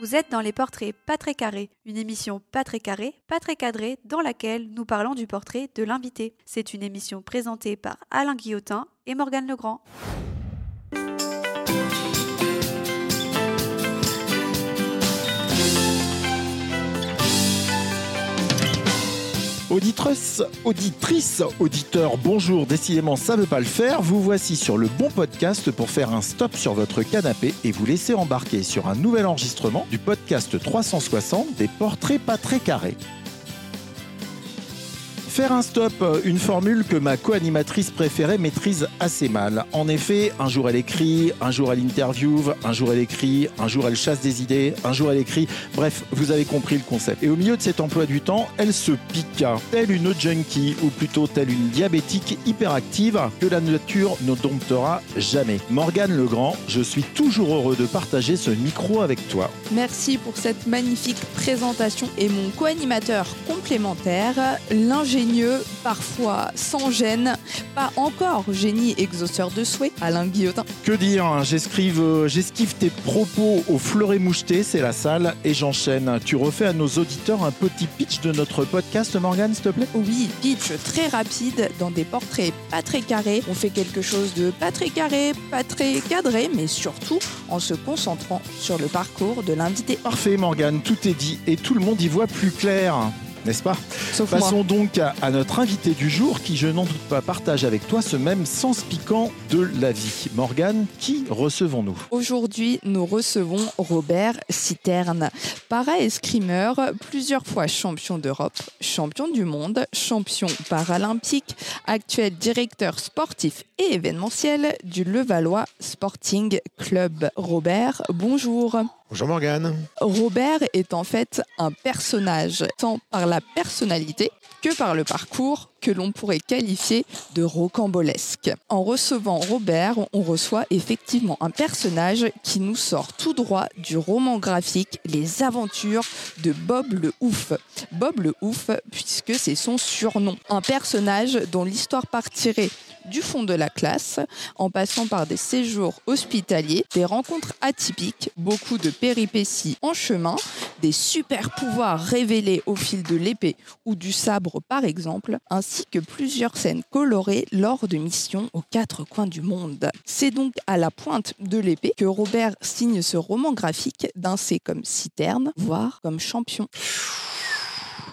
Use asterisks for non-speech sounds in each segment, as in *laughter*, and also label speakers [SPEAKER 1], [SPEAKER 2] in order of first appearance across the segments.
[SPEAKER 1] Vous êtes dans les portraits pas très carrés, une émission pas très carrée, pas très cadrée, dans laquelle nous parlons du portrait de l'invité. C'est une émission présentée par Alain Guillotin et Morgane Legrand.
[SPEAKER 2] Auditrice, auditrice, auditeur, bonjour, décidément ça veut pas le faire, vous voici sur le bon podcast pour faire un stop sur votre canapé et vous laisser embarquer sur un nouvel enregistrement du podcast 360 des portraits pas très carrés. Faire un stop, une formule que ma co-animatrice préférée maîtrise assez mal. En effet, un jour elle écrit, un jour elle interviewe, un jour elle écrit, un jour elle chasse des idées, un jour elle écrit. Bref, vous avez compris le concept. Et au milieu de cet emploi du temps, elle se pique, telle une junkie, ou plutôt telle une diabétique hyperactive que la nature ne domptera jamais. Morgane Legrand, je suis toujours heureux de partager ce micro avec toi.
[SPEAKER 3] Merci pour cette magnifique présentation et mon co-animateur complémentaire, l'ingénieur parfois sans gêne, pas encore génie exauceur de souhait, Alain Guillotin.
[SPEAKER 2] Que dire hein, J'escrive, euh, j'esquive tes propos au fleuret moucheté, c'est la salle, et j'enchaîne. Tu refais à nos auditeurs un petit pitch de notre podcast, Morgane, s'il te plaît?
[SPEAKER 3] Oui, pitch très rapide, dans des portraits pas très carrés. On fait quelque chose de pas très carré, pas très cadré, mais surtout en se concentrant sur le parcours de l'invité.
[SPEAKER 2] Parfait, Morgane, tout est dit, et tout le monde y voit plus clair n'est-ce pas
[SPEAKER 3] Sauf
[SPEAKER 2] Passons
[SPEAKER 3] moi.
[SPEAKER 2] donc à, à notre invité du jour qui, je n'en doute pas, partage avec toi ce même sens piquant de la vie. Morgane, qui recevons-nous
[SPEAKER 3] Aujourd'hui, nous recevons Robert Citerne, para-escrimeur, plusieurs fois champion d'Europe, champion du monde, champion paralympique, actuel directeur sportif et événementiel du Levallois Sporting Club. Robert, bonjour.
[SPEAKER 4] Bonjour Morgane.
[SPEAKER 3] Robert est en fait un personnage, tant par la personnalité que par le parcours que l'on pourrait qualifier de rocambolesque. En recevant Robert, on reçoit effectivement un personnage qui nous sort tout droit du roman graphique Les aventures de Bob le Ouf. Bob le Ouf, puisque c'est son surnom. Un personnage dont l'histoire partirait du fond de la classe, en passant par des séjours hospitaliers, des rencontres atypiques, beaucoup de péripéties en chemin, des super pouvoirs révélés au fil de l'épée ou du sabre par exemple, ainsi que plusieurs scènes colorées lors de missions aux quatre coins du monde. C'est donc à la pointe de l'épée que Robert signe ce roman graphique d'un C comme citerne, voire comme champion.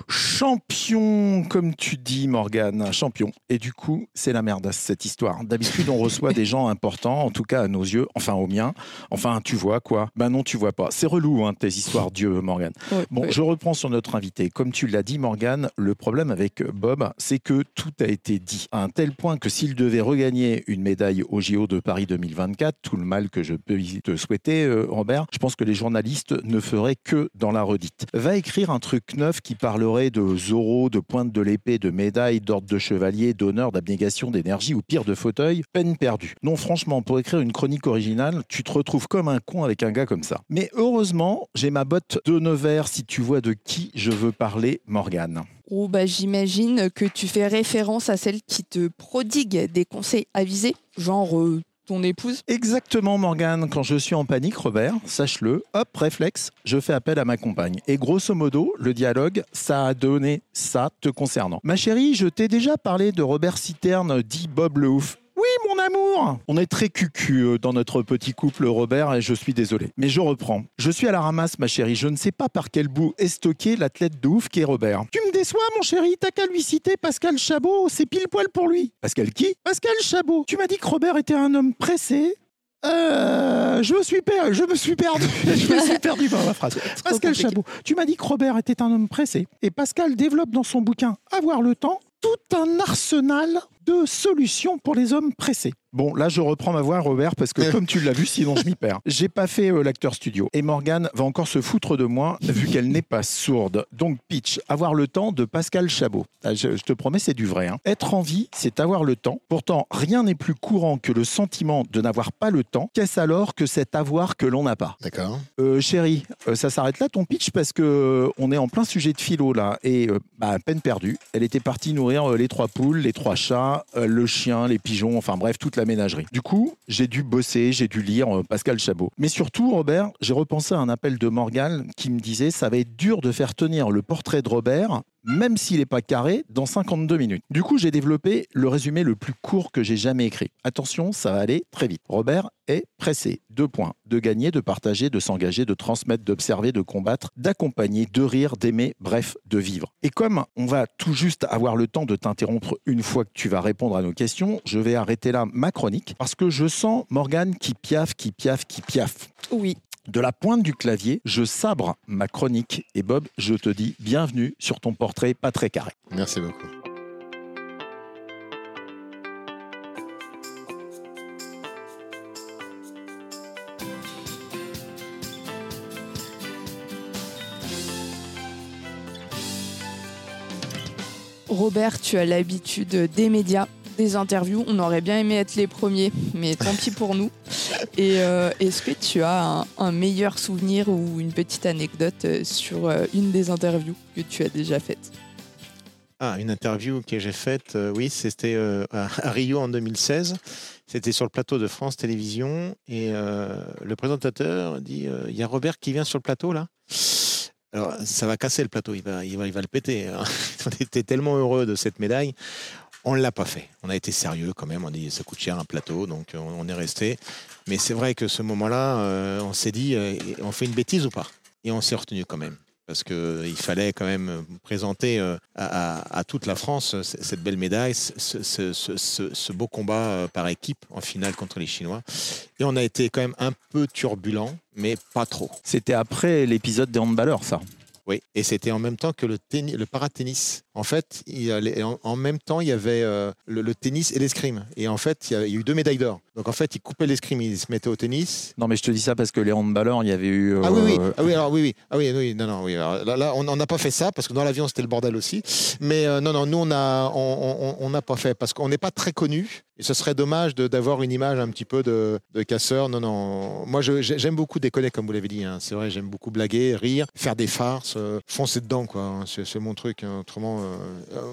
[SPEAKER 2] Champion, comme tu dis, Morgane, champion. Et du coup, c'est la merde, cette histoire. D'habitude, on reçoit des gens importants, en tout cas à nos yeux, enfin aux miens. Enfin, tu vois quoi? Ben non, tu vois pas. C'est relou, hein, tes histoires, Dieu, Morgane. Bon, je reprends sur notre invité. Comme tu l'as dit, Morgane, le problème avec Bob, c'est que tout a été dit. À un tel point que s'il devait regagner une médaille au JO de Paris 2024, tout le mal que je peux te souhaiter, euh, Robert, je pense que les journalistes ne feraient que dans la redite. Va écrire un truc neuf qui de Zorro, de pointe de l'épée, de médaille, d'ordre de chevalier, d'honneur, d'abnégation, d'énergie ou pire de fauteuil, peine perdue. Non, franchement, pour écrire une chronique originale, tu te retrouves comme un con avec un gars comme ça. Mais heureusement, j'ai ma botte de Nevers si tu vois de qui je veux parler, Morgane.
[SPEAKER 3] Oh bah j'imagine que tu fais référence à celle qui te prodigue des conseils avisés, genre euh,
[SPEAKER 2] Exactement, Morgane. Quand je suis en panique, Robert, sache-le, hop, réflexe, je fais appel à ma compagne. Et grosso modo, le dialogue, ça a donné ça te concernant. Ma chérie, je t'ai déjà parlé de Robert Citerne, dit Bob le Ouf. Amour On est très cucu euh, dans notre petit couple, Robert, et je suis désolé. Mais je reprends. Je suis à la ramasse, ma chérie. Je ne sais pas par quel bout est stocké l'athlète de ouf qui est Robert. Tu me déçois, mon chéri. T'as qu'à lui citer Pascal Chabot. C'est pile poil pour lui. Pascal qui? Pascal Chabot. Tu m'as dit que Robert était un homme pressé. Euh, je me suis perdu, je me suis perdu, *laughs* je me suis perdu dans ma phrase. *laughs* Pascal. Chabot, tu m'as dit que Robert était un homme pressé et Pascal développe dans son bouquin Avoir le temps tout un arsenal de solutions pour les hommes pressés. Bon, là, je reprends ma voix, Robert, parce que *laughs* comme tu l'as vu, sinon je m'y perds. *laughs* J'ai pas fait euh, l'acteur studio. Et Morgane va encore se foutre de moi, vu qu'elle n'est pas sourde. Donc, pitch, avoir le temps de Pascal Chabot. Ah, Je, je te promets, c'est du vrai. hein. Être en vie, c'est avoir le temps. Pourtant, rien n'est plus courant que le sentiment de n'avoir pas le temps. Qu'est-ce alors que cet avoir que l'on n'a pas?
[SPEAKER 4] D'accord.
[SPEAKER 2] euh, chérie, euh, ça s'arrête là ton pitch parce que euh, on est en plein sujet de philo là et euh, bah, peine perdue. Elle était partie nourrir euh, les trois poules, les trois chats, euh, le chien, les pigeons, enfin bref toute la Du coup, j'ai dû bosser, j'ai dû lire euh, Pascal Chabot. Mais surtout, Robert, j'ai repensé à un appel de Morgan qui me disait ça va être dur de faire tenir le portrait de Robert même s'il n'est pas carré, dans 52 minutes. Du coup, j'ai développé le résumé le plus court que j'ai jamais écrit. Attention, ça va aller très vite. Robert est pressé. Deux points. De gagner, de partager, de s'engager, de transmettre, d'observer, de combattre, d'accompagner, de rire, d'aimer, bref, de vivre. Et comme on va tout juste avoir le temps de t'interrompre une fois que tu vas répondre à nos questions, je vais arrêter là ma chronique parce que je sens Morgane qui piaffe, qui piaffe, qui piaffe.
[SPEAKER 3] Oui.
[SPEAKER 2] De la pointe du clavier, je sabre ma chronique et Bob, je te dis bienvenue sur ton portrait pas très carré.
[SPEAKER 4] Merci beaucoup.
[SPEAKER 3] Robert, tu as l'habitude des médias, des interviews. On aurait bien aimé être les premiers, mais tant pis pour nous. Et euh, est-ce que tu as un, meilleur souvenir ou une petite anecdote euh, sur euh, une des interviews que tu as déjà faites?
[SPEAKER 4] Ah, une interview que j'ai faite, oui, c'était à Rio en 2016. C'était sur le plateau de France Télévisions et le présentateur dit Il y a Robert qui vient sur le plateau là? Alors, ça va casser le plateau, il va, il va, il va le péter. hein. *laughs* On était tellement heureux de cette médaille. On ne l'a pas fait. On a été sérieux quand même. On dit ça coûte cher un plateau, donc on, on est resté. Mais c'est vrai que ce moment-là, euh, on s'est dit euh, on fait une bêtise ou pas? Et on s'est retenu quand même. Parce qu'il fallait quand même présenter euh, à, à- à toute la France euh, cette belle médaille, ce, ce- ce- ce- ce beau combat euh, par équipe en finale contre les Chinois. Et on a été quand même un peu turbulent, mais pas trop.
[SPEAKER 2] C'était après l'épisode des handballeurs, ça?
[SPEAKER 4] Oui, et c'était en même temps que le, tennis, le paratennis. En fait, il en, même temps, il y avait euh, le, le tennis et l'escrime. Et en fait, il y, a, eu deux médailles d'or. Donc en fait, ils coupaient l'escrime, ils se mettaient au tennis.
[SPEAKER 2] Non, mais je te dis ça parce que les handballeurs, il y avait eu.
[SPEAKER 4] Ah oui, oui,
[SPEAKER 2] euh,
[SPEAKER 4] ah oui, alors oui, oui, ah oui, oui, non, non, oui. Alors, là, là, on n'a pas fait ça parce que dans l'avion c'était le bordel aussi. Mais euh, non, non, nous on a, on on- on n'a pas fait parce qu'on n'est pas très connu et ce serait dommage d'avoir une image un petit peu de, de casseur. Non, non. Moi, j'aime beaucoup déconner comme vous l'avez dit. hein. C'est vrai, j'aime beaucoup blaguer, rire, faire des farces, euh, foncer dedans, quoi. hein. C'est mon truc. hein. Autrement,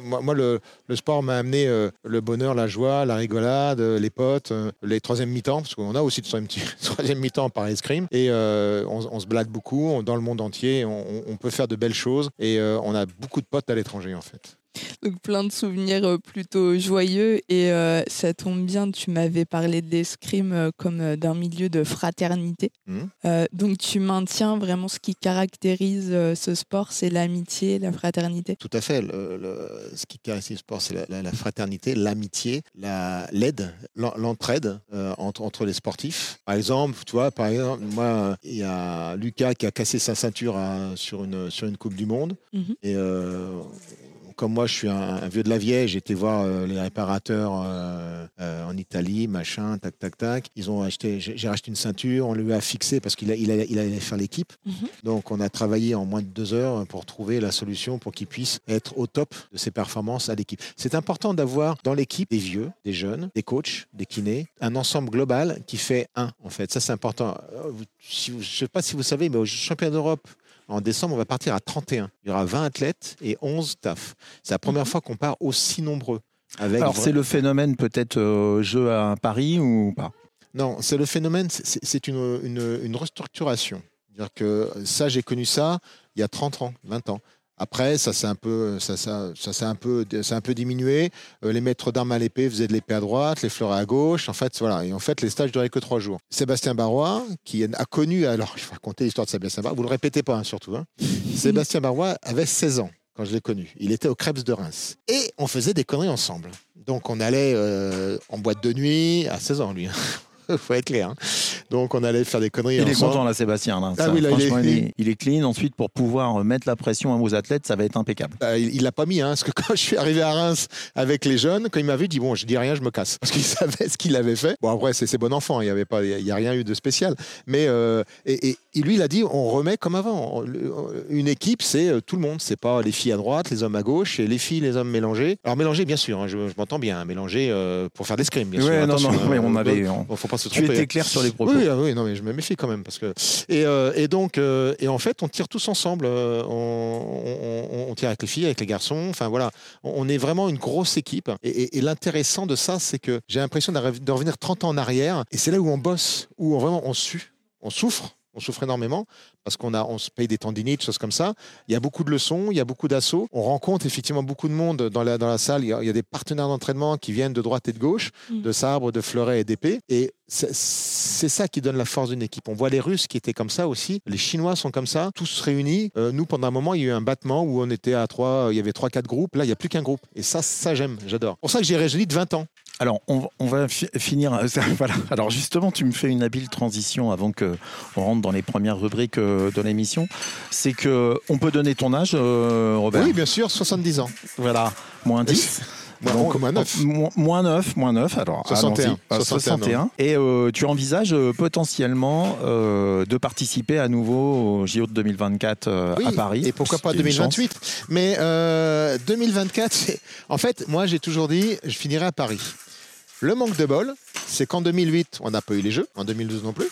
[SPEAKER 4] moi, moi, le, sport m'a amené euh, le bonheur, la joie, la rigolade, euh, les potes, euh, les troisième mi-temps, parce qu'on a aussi de troisième, *laughs* mi-temps par escrime. Et euh, on, se blague beaucoup dans le monde entier. On, peut faire de belles choses et euh, on a beaucoup de potes à l'étranger, en fait.
[SPEAKER 3] Donc plein de souvenirs euh, plutôt joyeux et euh, ça tombe bien, tu m'avais parlé de l'escrime euh, comme d'un milieu de fraternité.
[SPEAKER 4] Mhm.
[SPEAKER 3] Euh, donc tu maintiens vraiment ce qui caractérise ce sport, c'est l'amitié, la fraternité.
[SPEAKER 4] Tout à fait. Le- le- ce qui caractérise le sport, c'est la, la- la fraternité, l'amitié, la- l'aide, l'en- l'entraide euh, entre, entre les sportifs. Par exemple, tu vois, par exemple, moi, il y a Lucas qui a cassé sa ceinture à- sur, une, sur une Coupe du Monde.
[SPEAKER 3] Mhm.
[SPEAKER 4] Et comme moi, je suis un, un vieux de la vieille, j'ai été voir euh, les réparateurs euh, euh, en Italie, machin, tac, tac, tac. Ils ont acheté, j'ai racheté une ceinture, on lui a fixé parce qu'il il allait, il allait faire l'équipe.
[SPEAKER 3] Mhm.
[SPEAKER 4] Donc, on a travaillé en moins de deux heures pour trouver la solution pour qu'il puisse être au top de ses performances à l'équipe. C'est important d'avoir dans l'équipe des vieux, des jeunes, des coachs, des kinés, un ensemble global qui fait un, en fait. Ça, c'est important. Vous- si vous- je ne sais pas si vous savez, mais au championnat d'Europe, en décembre, on va partir à 31. Il y aura 20 athlètes et 11 staff. C'est la première fois qu'on part aussi nombreux. Avec
[SPEAKER 2] Alors, c'est le phénomène peut-être euh, jeu à Paris ou pas?
[SPEAKER 4] Non, c'est le phénomène, c'est- une, une, une restructuration. C'est-à-dire que ça, j'ai connu ça il y a 30 ans, 20 ans. Après, ça s'est un peu, ça, ça, un peu, un peu diminué. Euh, les maîtres d'armes à l'épée faisaient de l'épée à droite, les fleurets à gauche. En fait, voilà. Et en fait, les stages duraient que trois jours. Sébastien Barrois, qui a connu, alors je vais raconter l'histoire de Sébastien Barrois. Vous le répétez pas, hein, surtout. hein. *laughs* Sébastien Barrois avait 16 ans quand je l'ai connu. Il était au Krebs de Reims. Et on faisait des conneries ensemble. Donc on allait euh, en boîte de nuit à 16 ans, lui. *laughs* faut être clair. hein. Donc on allait faire des conneries
[SPEAKER 2] Il est
[SPEAKER 4] ensemble.
[SPEAKER 2] content là, Sébastien. là.
[SPEAKER 4] Ah
[SPEAKER 2] Ça,
[SPEAKER 4] oui, là, il est-
[SPEAKER 2] il est, il est clean. Ensuite, pour pouvoir mettre la pression aux athlètes, ça va être impeccable.
[SPEAKER 4] Bah, il l'a pas mis, hein, parce que *laughs* quand je suis arrivé à Reims avec les jeunes, quand il m'avait dit bon, je dis rien, je me casse, parce qu'il *laughs* savait ce qu'il avait fait. Bon après, c'est ses bons enfants, il y avait pas, il y a rien eu de spécial. Mais euh, et, et- lui, il a dit on remet comme avant. Une équipe, c'est euh, tout le monde, c'est pas les filles à droite, les hommes à gauche, et les filles, les hommes mélangés. Alors mélangés, bien sûr, hein, je, je m'entends bien, hein, mélangés euh, pour faire des l'escrime, bien sûr.
[SPEAKER 2] Non, non, ouais, *laughs* on
[SPEAKER 4] euh,
[SPEAKER 2] avait.
[SPEAKER 4] Bon, faut pas se
[SPEAKER 2] Tu
[SPEAKER 4] tromper.
[SPEAKER 2] étais clair sur les propos.
[SPEAKER 4] Oui, ah oui, non, mais je me méfie quand même parce que et, euh, et donc euh, et en fait on tire tous ensemble. euh, on, on- on- tire avec les filles, avec les garçons. Enfin voilà, on, est vraiment une grosse équipe. Et, et- et l'intéressant de ça, c'est que j'ai l'impression de revenir 30 ans en arrière. Et c'est là où on bosse, où on, vraiment on sue, on souffre. On souffre énormément parce qu'on a, on se paye des tendinites, choses comme ça. Il y a beaucoup de leçons, il y a beaucoup d'assauts. On rencontre effectivement beaucoup de monde dans la, dans la salle. Il y, a, il y a des partenaires d'entraînement qui viennent de droite et de gauche,
[SPEAKER 1] Mm.
[SPEAKER 4] de sabre, de fleuret et d'épée. Et c'est c'est ça qui donne la force d'une équipe. On voit les Russes qui étaient comme ça aussi. Les Chinois sont comme ça, tous réunis. Euh, nous, pendant un moment, il y a eu un battement où on était à trois, il y avait trois, quatre groupes. Là, il n'y a plus qu'un groupe. Et ça, ça j'aime, j'adore. C'est pour ça que j'ai réjoui de 20 ans.
[SPEAKER 2] Alors, on, va- on va fi- finir. euh, *laughs* voilà. Alors, justement, tu me fais une habile transition avant que on rentre dans les premières rubriques euh, de l'émission. C'est que on peut donner ton âge, euh, Robert?
[SPEAKER 4] Oui, bien sûr, 70 ans.
[SPEAKER 2] Voilà, moins 10.
[SPEAKER 4] Moi, *laughs*
[SPEAKER 2] Donc,
[SPEAKER 4] moins 9.
[SPEAKER 2] mo- Moins 9, moins 9, alors
[SPEAKER 4] 61,
[SPEAKER 2] allons-y. Ah,
[SPEAKER 4] 61,
[SPEAKER 2] 61. Et euh, tu envisages euh, potentiellement euh, de participer à nouveau au JO de 2024 euh,
[SPEAKER 4] Oui,
[SPEAKER 2] à Paris?
[SPEAKER 4] Et pourquoi pas
[SPEAKER 2] C'est une chance.
[SPEAKER 4] 2028 Mais euh, 2024, c'est- en fait, moi j'ai toujours dit, je finirai à Paris. Le manque de bol, c'est qu'en 2008, on n'a pas eu les Jeux, en 2012 non plus.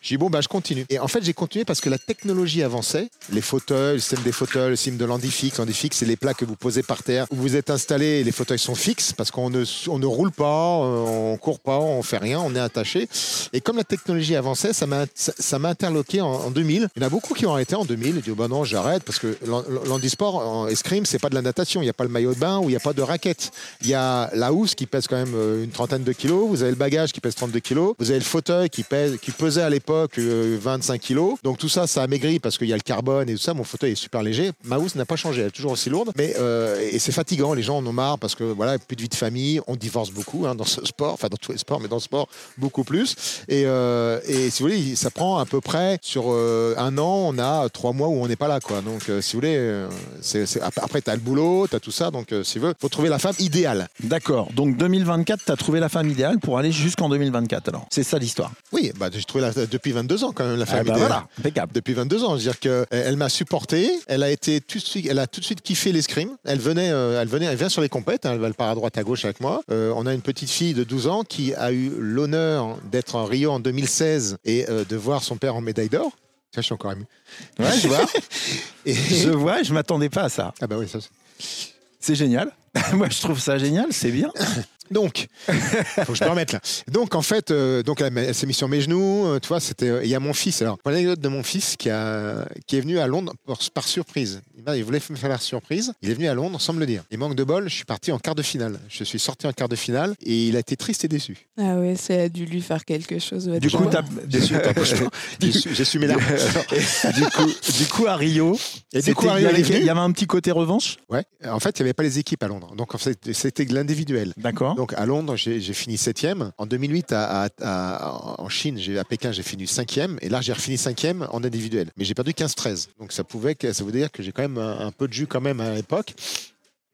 [SPEAKER 4] J'ai dit, bon, bah, je continue. Et en fait, j'ai continué parce que la technologie avançait. Les fauteuils, le système des fauteuils, le système de l'Andifix. L'Andifix, c'est les plats que vous posez par terre où vous êtes installé et les fauteuils sont fixes parce qu'on ne, on ne roule pas, euh, on court pas, on fait rien, on est attaché. Et comme la technologie avançait, ça m'a ça, m'a interloqué en, en 2000. Il y en a beaucoup qui ont arrêté en 2000. Ils disent, bah non, j'arrête parce que l'han- l'handisport en escrime, c'est pas de la natation. Il n'y a pas le maillot de bain ou il n'y a pas de raquette. Il y a la housse qui pèse quand même euh, une trentaine de kilos. Vous avez le bagage qui pèse 32 kilos. Vous avez le fauteuil qui, pèse, qui pesait à l'époque euh, 25 kilos. Donc tout ça, ça a maigri parce qu'il y a le carbone et tout ça. Mon fauteuil est super léger. Ma housse n'a pas changé. Elle est toujours aussi lourde. Mais euh, et c'est fatigant. Les gens en ont marre parce que voilà, plus de vie de famille. On divorce beaucoup hein, dans ce sport. Enfin, dans tous les sports, mais dans le sport, beaucoup plus. Et, euh, et si vous voulez, ça prend à peu près sur euh, un an, on a trois mois où on n'est pas là. Quoi. Donc euh, si vous voulez, euh, c'est- c'est- après, tu as le boulot, tu as tout ça. Donc euh, si vous voulez, faut trouver la femme idéale.
[SPEAKER 2] D'accord. Donc 2024, tu as trouvé la femme idéale pour aller jusqu'en 2024. Alors, c'est ça l'histoire.
[SPEAKER 4] Oui, bah, j'ai trouvé la, depuis 22 ans quand même la
[SPEAKER 2] Ah bah
[SPEAKER 4] idéale.
[SPEAKER 2] voilà, impeccable.
[SPEAKER 4] Depuis 22 ans, c'est-à-dire que euh, elle m'a supporté, elle a été tout de suite, elle a tout de suite kiffé l'escrime. Elle venait, euh, elle venait, elle vient sur les compètes, hein, elle, part à droite à gauche avec moi. Euh, on a une petite fille de 12 ans qui a eu l'honneur d'être en Rio en 2016 et euh, de voir son père en médaille d'or. Ça, je suis encore ému.
[SPEAKER 2] Ouais, je vois.
[SPEAKER 4] Et... *laughs*
[SPEAKER 2] je vois, je m'attendais pas à ça.
[SPEAKER 4] Ah bah oui, ça. C'est
[SPEAKER 2] génial. *laughs* Moi, je trouve ça génial, c'est bien. *laughs*
[SPEAKER 4] Donc, *laughs* faut que je me remette là. Donc, en fait, euh, donc elle, s'est mise sur mes genoux. euh, tu vois, c'était. euh, Il y a mon fils. Alors, pour l'anecdote de mon fils qui a qui est venu à Londres par, par surprise. Il, il voulait me faire la surprise. Il est venu à Londres sans me le dire. Et manque de bol, je suis parti en quart de finale. Je suis sorti en quart de finale et il a été triste et déçu.
[SPEAKER 3] Ah ouais, ça a dû lui faire quelque chose.
[SPEAKER 2] Du coup, t'as- *laughs* *laughs*
[SPEAKER 4] Déçu. J'ai su- mes larmes.
[SPEAKER 2] du, coup, du coup, à Rio,
[SPEAKER 4] Et du coup,
[SPEAKER 2] il avait,
[SPEAKER 4] venu.
[SPEAKER 2] il y avait un petit côté revanche?
[SPEAKER 4] Ouais. En fait, il n'y avait pas les équipes à Londres. Donc, en fait, c'était de l'individuel.
[SPEAKER 2] D'accord.
[SPEAKER 4] Donc à Londres, j'ai fini septième. En 2008, à, à- à- en Chine, à Pékin, j'ai fini cinquième. Et là, j'ai refini cinquième en individuel. Mais j'ai perdu 15-13. Donc ça pouvait, ça veut dire que j'ai quand même un, un peu de jus quand même à l'époque.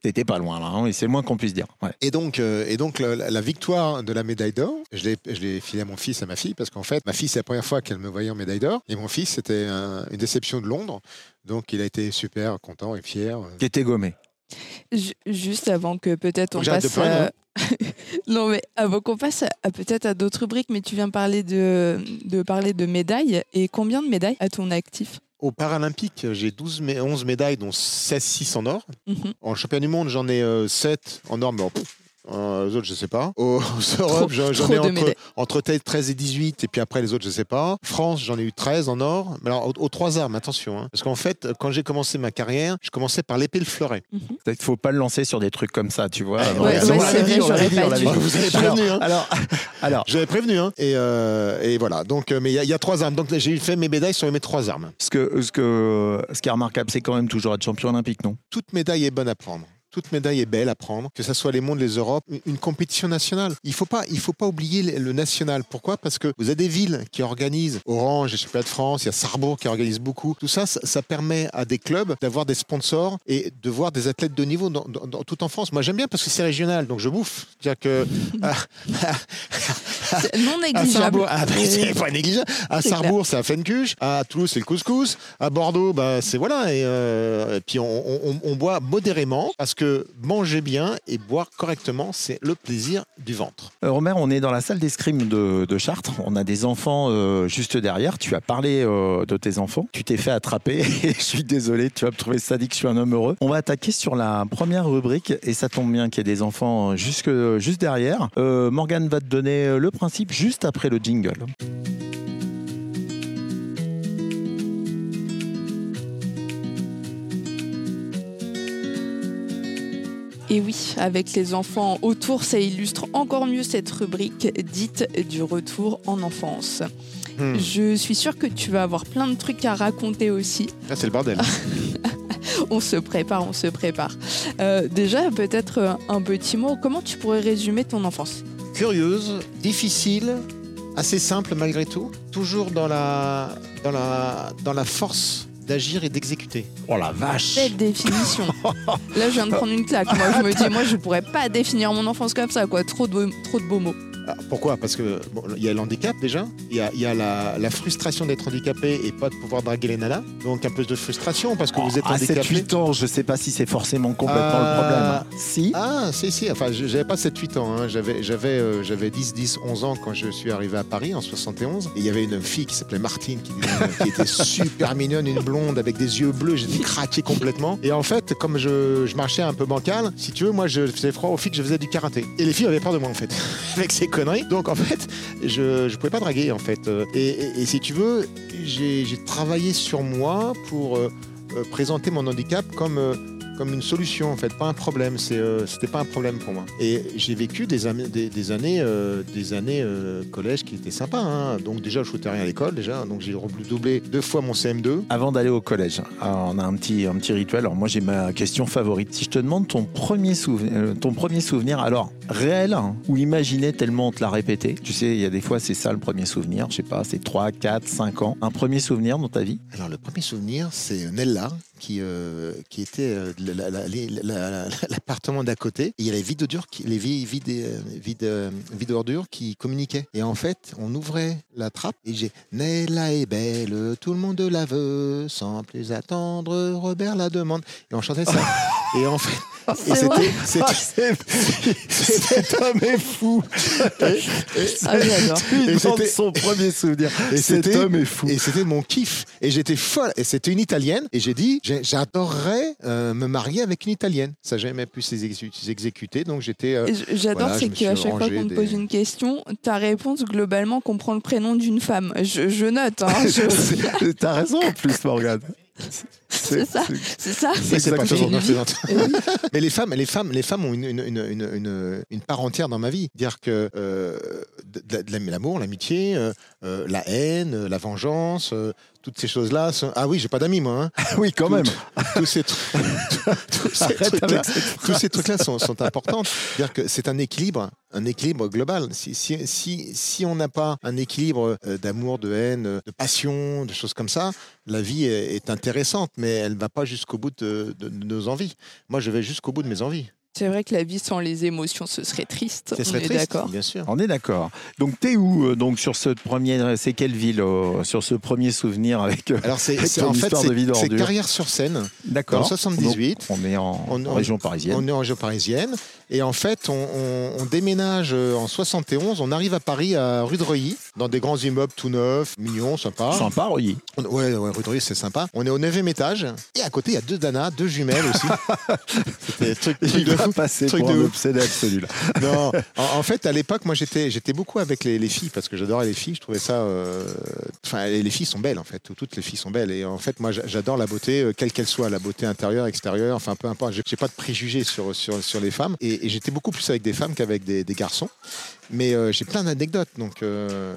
[SPEAKER 2] T'étais pas loin là, hein, et c'est le moins qu'on puisse dire. Ouais.
[SPEAKER 4] Et donc, euh, et donc la, la victoire de la médaille d'or, je l'ai je l'ai filée à mon fils et à ma fille parce qu'en fait, ma fille, c'est la première fois qu'elle me voyait en médaille d'or. Et mon fils, c'était un- une déception de Londres. Donc il a été super content et fier.
[SPEAKER 2] T'étais gommé.
[SPEAKER 3] Ju- Juste avant que peut-être on
[SPEAKER 4] de
[SPEAKER 3] passe.
[SPEAKER 4] pleurer,
[SPEAKER 3] à- *laughs* non mais avant qu'on passe peut-être à d'autres rubriques, mais tu viens parler de, de parler de médailles. Et combien de médailles à ton actif?
[SPEAKER 4] Aux Paralympiques, j'ai 12, mé- 11 médailles, dont 16-6 en or.
[SPEAKER 3] Mhm.
[SPEAKER 4] En championnat du monde, j'en ai 7 en or, mais pff, euh, les autres, je sais pas. Aux, aux Europes, j'en ai entre, entre 13 et 18, et puis après les autres, je sais pas. France, j'en ai eu 13 en or. Mais alors, aux, aux trois armes, attention. hein. parce qu'en fait, quand j'ai commencé ma carrière, je commençais par l'épée et le fleuret.
[SPEAKER 2] Peut-être qu'il faut pas le lancer sur des trucs comme ça, tu vois.
[SPEAKER 4] Ouais,
[SPEAKER 2] on l'avait dit, on l'avait dit, on l'avait
[SPEAKER 3] dû.
[SPEAKER 2] dit. *laughs*
[SPEAKER 4] Vous avez prévenu, hein.
[SPEAKER 2] Alors, alors,
[SPEAKER 4] J'avais prévenu, hein. Et, euh, et voilà. Donc, euh, mais il y, a- il y a trois armes. Donc, j'ai fait mes médailles sur mes trois armes.
[SPEAKER 2] ce, que, ce, que, ce qui est remarquable, c'est quand même toujours être champion olympique, non?
[SPEAKER 4] Toute médaille est bonne à prendre. Toute médaille est belle à prendre, que ce soit les mondes, les Europes, une- compétition nationale. Il ne faut, pas- faut pas oublier le national. Pourquoi? Parce que vous avez des villes qui organisent, Orange, championnats de France, il y a Sarrebourg qui organise beaucoup. Tout ça, ça, permet à des clubs d'avoir des sponsors et de voir des athlètes de niveau dans, dans- tout en France. Moi, j'aime bien parce que c'est régional, donc je bouffe. C'est-à-dire que. *laughs* *laughs*
[SPEAKER 3] Non
[SPEAKER 4] À
[SPEAKER 3] négligeable.
[SPEAKER 4] Sarrebourg, ah, bah, c'est pas négligeable. À Sarrebourg, c'est la fencuche. À Toulouse, c'est le couscous. À Bordeaux, bah, c'est voilà. Et, euh, et puis on, on- on boit modérément parce que manger bien et boire correctement, c'est le plaisir du ventre.
[SPEAKER 2] Euh, Romer, on est dans la salle d'escrime de, de Chartres. On a des enfants euh, juste derrière. Tu as parlé euh, de tes enfants. Tu t'es fait attraper. *laughs* Et je suis désolé, tu vas me trouver sadique, je suis un homme heureux. On va attaquer sur la première rubrique. Et ça tombe bien qu'il y ait des enfants jusque, juste derrière. Euh, Morgane va te donner le principe juste après le jingle.
[SPEAKER 3] Et oui, avec les enfants autour, ça illustre encore mieux cette rubrique dite du retour en enfance.
[SPEAKER 4] Hmm.
[SPEAKER 3] Je suis sûre que tu vas avoir plein de trucs à raconter aussi.
[SPEAKER 4] Là, c'est le bordel. *laughs*
[SPEAKER 3] On se prépare, on se prépare. Euh, déjà, peut-être un petit mot. Comment tu pourrais résumer ton enfance?
[SPEAKER 4] Curieuse, difficile, assez simple malgré tout. Toujours dans la, dans la, dans la force d'agir et d'exécuter.
[SPEAKER 2] Oh la vache
[SPEAKER 3] Belle définition. *laughs* Là, je viens de prendre une claque. Moi, je me dis, moi, je pourrais pas définir mon enfance comme ça, quoi. Trop de, trop de beaux mots.
[SPEAKER 4] Ah, pourquoi? Parce que bon, il y a l'handicap déjà, il y a, il y a la, la frustration d'être handicapé et pas de pouvoir draguer les nanas. Donc un peu de frustration parce que vous êtes
[SPEAKER 2] à
[SPEAKER 4] handicapé.
[SPEAKER 2] 7-8 ans, je sais pas si c'est forcément complètement
[SPEAKER 4] Euh,
[SPEAKER 2] le problème. Si
[SPEAKER 4] Ah, si, si. Enfin, j'avais pas 7-8 ans. hein. J'avais, j'avais, euh, j'avais 10, 10, 11 ans quand je suis arrivé à Paris en 71. Et il y avait une fille qui s'appelait Martine qui, qui était *laughs* super mignonne, une blonde avec des yeux bleus. J'étais craqué complètement. Et en fait, comme je, je marchais un peu bancal, si tu veux, moi, je faisais froid aux filles que je faisais du karaté. Et les filles avaient peur de moi, en fait, *laughs* avec ces Donc, en fait, je, je pouvais pas draguer, en fait. Euh, Et, si tu veux, j'ai, travaillé sur moi pour euh, euh, présenter mon handicap comme. comme une solution en fait, pas un problème. C'est, euh, pas un problème pour moi. Et j'ai vécu des, am- des, années, des années collège qui étaient sympas. hein. Donc déjà, je foutais rien à l'école déjà. Donc j'ai redoublé deux fois mon CM2.
[SPEAKER 2] Avant d'aller au collège, alors, on a un petit, un petit rituel. Alors moi j'ai ma question favorite. Si je te demande ton premier souvenir, ton premier souvenir, alors réel hein, ou imaginé tellement on te l'a répété. Tu sais, il y a des fois c'est ça le premier souvenir. Je sais pas, c'est 3, 4, 5 ans. Un premier souvenir dans ta vie?
[SPEAKER 4] Alors le premier souvenir, c'est Nella qui, euh, qui était la- la- la- la- la- l'appartement d'à côté. Et il y a les vides les vides ordures qui communiquaient. Et en fait, on ouvrait la trappe et j'ai Nella est belle, tout le monde la veut, sans plus attendre, Robert la demande. Et on chantait ça. *laughs* et en fait,
[SPEAKER 2] Cet homme est fou.
[SPEAKER 3] Ah, *laughs*
[SPEAKER 4] c'était-
[SPEAKER 2] son premier souvenir.
[SPEAKER 4] Et
[SPEAKER 2] Cet
[SPEAKER 4] c'était-
[SPEAKER 2] homme est fou.
[SPEAKER 4] Et c'était mon kiff. Et j'étais folle. Et c'était une italienne. Et j'ai dit, j'adorerais euh, me marier avec une italienne. Ça, j'ai jamais pu s'exécuter. Donc j'étais. euh,
[SPEAKER 3] J'adore,
[SPEAKER 4] Voilà,
[SPEAKER 3] c'est qu'à chaque fois qu'on te
[SPEAKER 4] des-
[SPEAKER 3] pose une question, ta réponse, globalement, comprend le prénom d'une femme. Je, je note, hein, *laughs* je-
[SPEAKER 2] T'as raison en plus, Morgane.
[SPEAKER 3] C'est ça. C'est ça
[SPEAKER 4] Mais c'est pas toujours. Mais les femmes, les femmes, les femmes ont une, une, une, une, une- une part entière dans ma vie. Dire que euh, l'amour, l'amitié, euh, euh, la haine, la vengeance, euh, toutes ces choses-là. sont- Ah oui, j'ai pas d'amis moi. hein. *laughs*
[SPEAKER 2] Oui, quand même.
[SPEAKER 4] Tous ces, *laughs* trucs-là,
[SPEAKER 2] avec cette
[SPEAKER 4] tous ces trucs-là sont, sont importants. C'est-à-dire que c'est un équilibre, un équilibre global. Si, si, si, si on n'a pas un équilibre euh, d'amour, de haine, de passion, de choses comme ça, la vie est, est intéressante, mais elle ne va pas jusqu'au bout de, de- de nos envies. Moi, je vais jusqu'au bout de mes envies.
[SPEAKER 3] C'est vrai que la vie sans les émotions, ce serait triste.
[SPEAKER 4] Ce
[SPEAKER 3] On
[SPEAKER 4] serait
[SPEAKER 3] est
[SPEAKER 4] triste,
[SPEAKER 3] d'accord.
[SPEAKER 4] bien sûr.
[SPEAKER 2] On est d'accord. Donc t'es où euh, donc sur ce premier, c'est quelle ville euh, sur ce premier souvenir avec euh,
[SPEAKER 4] Alors, c'est
[SPEAKER 2] Avec
[SPEAKER 4] c'est-
[SPEAKER 2] ton
[SPEAKER 4] en fait,
[SPEAKER 2] histoire de vie
[SPEAKER 4] c'est c'est
[SPEAKER 2] d'ordure.
[SPEAKER 4] carrière sur scène.
[SPEAKER 2] D'accord.
[SPEAKER 4] Le 78.
[SPEAKER 2] Donc, on est en,
[SPEAKER 4] On-
[SPEAKER 2] en
[SPEAKER 4] on-
[SPEAKER 2] région parisienne.
[SPEAKER 4] On est en région parisienne. Et en fait, on, on- on déménage euh, en 71. On arrive à Paris, à rue de Reuilly, dans des grands immeubles tout neufs, mignons, sympas.
[SPEAKER 2] Sympa, oui.
[SPEAKER 4] On- ouais, ouais, rue de Reuilly, c'est sympa. On est au 9e étage. Et à côté, il y a deux danas, deux jumelles aussi. *laughs* C'était truc, truc de. *laughs*
[SPEAKER 2] passer
[SPEAKER 4] Truc
[SPEAKER 2] pour
[SPEAKER 4] de
[SPEAKER 2] un
[SPEAKER 4] ouf.
[SPEAKER 2] obsédé absolu là. *laughs*
[SPEAKER 4] Non, en, en fait, à l'époque, moi, j'étais, j'étais beaucoup avec les, les filles parce que j'adorais les filles. Je trouvais ça. euh, Enfin, les, les filles sont belles, en fait. Toutes les filles sont belles. Et en fait, moi, j'a- j'adore la beauté, euh, quelle qu'elle soit, la beauté intérieure, extérieure. Enfin, peu importe. J'ai, pas de préjugés sur, sur, sur les femmes. Et, et j'étais beaucoup plus avec des femmes qu'avec des, des garçons. Mais euh, j'ai plein d'anecdotes. Donc, euh,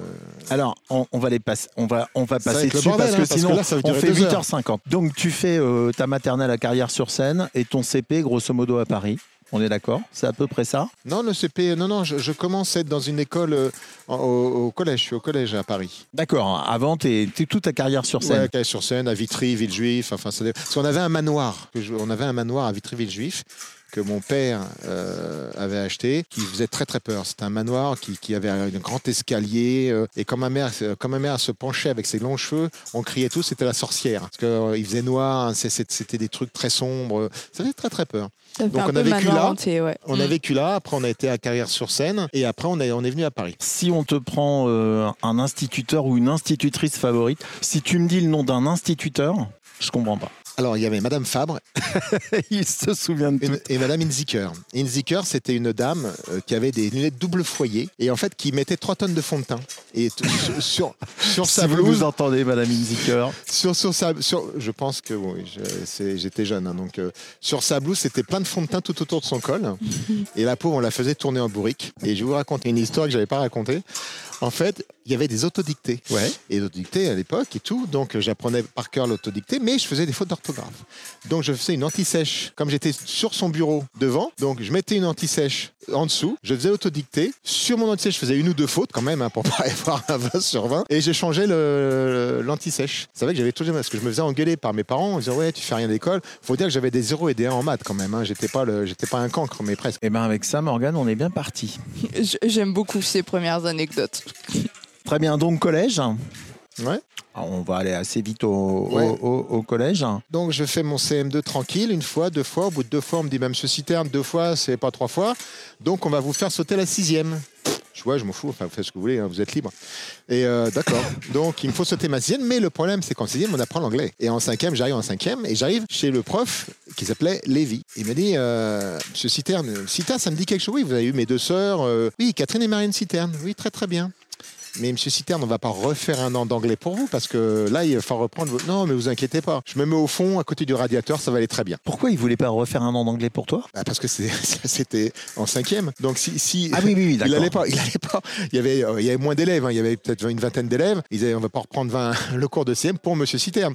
[SPEAKER 2] Alors, on, on va les passer, on va, on va passer dessus
[SPEAKER 4] bordel,
[SPEAKER 2] parce
[SPEAKER 4] hein,
[SPEAKER 2] que
[SPEAKER 4] parce que
[SPEAKER 2] sinon
[SPEAKER 4] là, ça
[SPEAKER 2] on fait
[SPEAKER 4] deux heures.
[SPEAKER 2] 8h50. Donc tu fais euh, ta maternelle à carrière sur scène et ton CP grosso modo à Paris. On est d'accord C'est à peu près ça
[SPEAKER 4] non, le CP, non, non, je, je commence à être dans une école euh, au, au collège. Je suis au collège à Paris.
[SPEAKER 2] D'accord. Avant, t'es es toute ta carrière sur scène.
[SPEAKER 4] Ouais, sur scène, à Vitry, Villejuif. Enfin, ça parce qu'on avait un manoir. que je- on avait un manoir à Vitry, Villejuif. Que mon père euh, avait acheté, qui faisait très très peur. C'était un manoir qui, qui avait un grand escalier. euh, et quand ma mère, quand ma mère se penchait avec ses longs cheveux, on criait tous, c'était la sorcière. Parce qu'il faisait noir, hein, c'était des trucs très sombres. Ça faisait très très peur. Donc, on a vécu là.
[SPEAKER 3] hanté, ouais.
[SPEAKER 4] On a
[SPEAKER 3] Mm.
[SPEAKER 4] vécu là, après on a été à Carrière-sur-Seine, et après on est, on est venu à Paris.
[SPEAKER 2] Si on te prend euh, un instituteur ou une institutrice favorite, si tu me dis le nom d'un instituteur, je comprends pas.
[SPEAKER 4] Alors il y avait Madame Fabre *laughs*
[SPEAKER 2] Il se souvient de tout.
[SPEAKER 4] et, et Madame Inziker. Inziker, c'était une dame euh, qui avait des lunettes double foyer, et en fait qui mettait 3 tonnes de fond de teint. Et sur, sur, *laughs*
[SPEAKER 2] Si
[SPEAKER 4] sa
[SPEAKER 2] vous
[SPEAKER 4] blouse,
[SPEAKER 2] nous entendez, Madame Inziker.
[SPEAKER 4] sur, sur sa, sur, je pense que oui, je- j'étais jeune, hein, donc euh, sur sa blouse c'était plein de fond de teint tout autour de son col, *laughs* et la pauvre on la faisait tourner en bourrique. Et je vais vous raconter une histoire que j'avais pas racontée. En fait, il y avait des autodictés.
[SPEAKER 2] Ouais.
[SPEAKER 4] Et l'autodictée à l'époque et tout, donc euh, j'apprenais par cœur l'autodictée, mais je faisais des fautes d'orthographe. Donc je faisais une anti-sèche, comme j'étais sur son bureau devant, donc je mettais une anti-sèche en dessous, je faisais autodictée. Sur mon anti-sèche, je faisais une ou deux fautes quand même, hein, pour *laughs* pas avoir un 20 sur 20, et j'ai changé l'anti-sèche. C'est vrai que j'avais toujours, parce que je me faisais engueuler par mes parents, en disant ouais, tu fais rien à l'école. Faut dire que j'avais des 0 et des 1 en maths quand même, hein. j'étais pas, le- pas un cancre, mais presque.
[SPEAKER 2] Et bien avec ça, Morgane, on est bien parti.
[SPEAKER 3] J'aime beaucoup ces premières anecdotes.
[SPEAKER 2] Très bien, donc collège.
[SPEAKER 4] Ouais.
[SPEAKER 2] Alors, on va aller assez vite au,
[SPEAKER 4] Ouais.
[SPEAKER 2] au- au- au collège.
[SPEAKER 4] Donc je fais mon CM2 tranquille, une fois, deux fois. Au bout de deux fois, on me dit même ce citerne, deux fois, c'est pas trois fois. Donc on va vous faire sauter la sixième. Je vois, je m'en fous, enfin vous faites ce que vous voulez, hein, vous êtes libre. Et euh, d'accord. *laughs* Donc il me faut sauter ma sixième, mais le problème c'est qu'en sixième, on apprend l'anglais. Et en cinquième, j'arrive en cinquième et j'arrive chez le prof qui s'appelait Lévy. Il me dit, euh, Monsieur Citerne, Citerne, ça me dit quelque chose. Oui, vous avez eu mes deux sœurs. euh, oui, Catherine et Marianne Citerne. Oui, très très bien. Mais Monsieur Citerne, on va pas refaire un an d'anglais pour vous parce que là, il va falloir reprendre. vos- Non, mais vous inquiétez pas. Je me mets au fond, à côté du radiateur, ça va aller très bien.
[SPEAKER 2] Pourquoi il voulait pas refaire un an d'anglais pour toi?
[SPEAKER 4] Bah, parce que *laughs* c'était en cinquième. Donc si, si
[SPEAKER 2] Ah oui, oui, oui, *laughs*
[SPEAKER 4] il allait pas, il allait pas. Il y avait, euh, il y avait moins d'élèves. hein. Il y avait peut-être une vingtaine d'élèves. Ils disaient, on va pas reprendre 20 *laughs* le cours de CM pour Monsieur Citerne.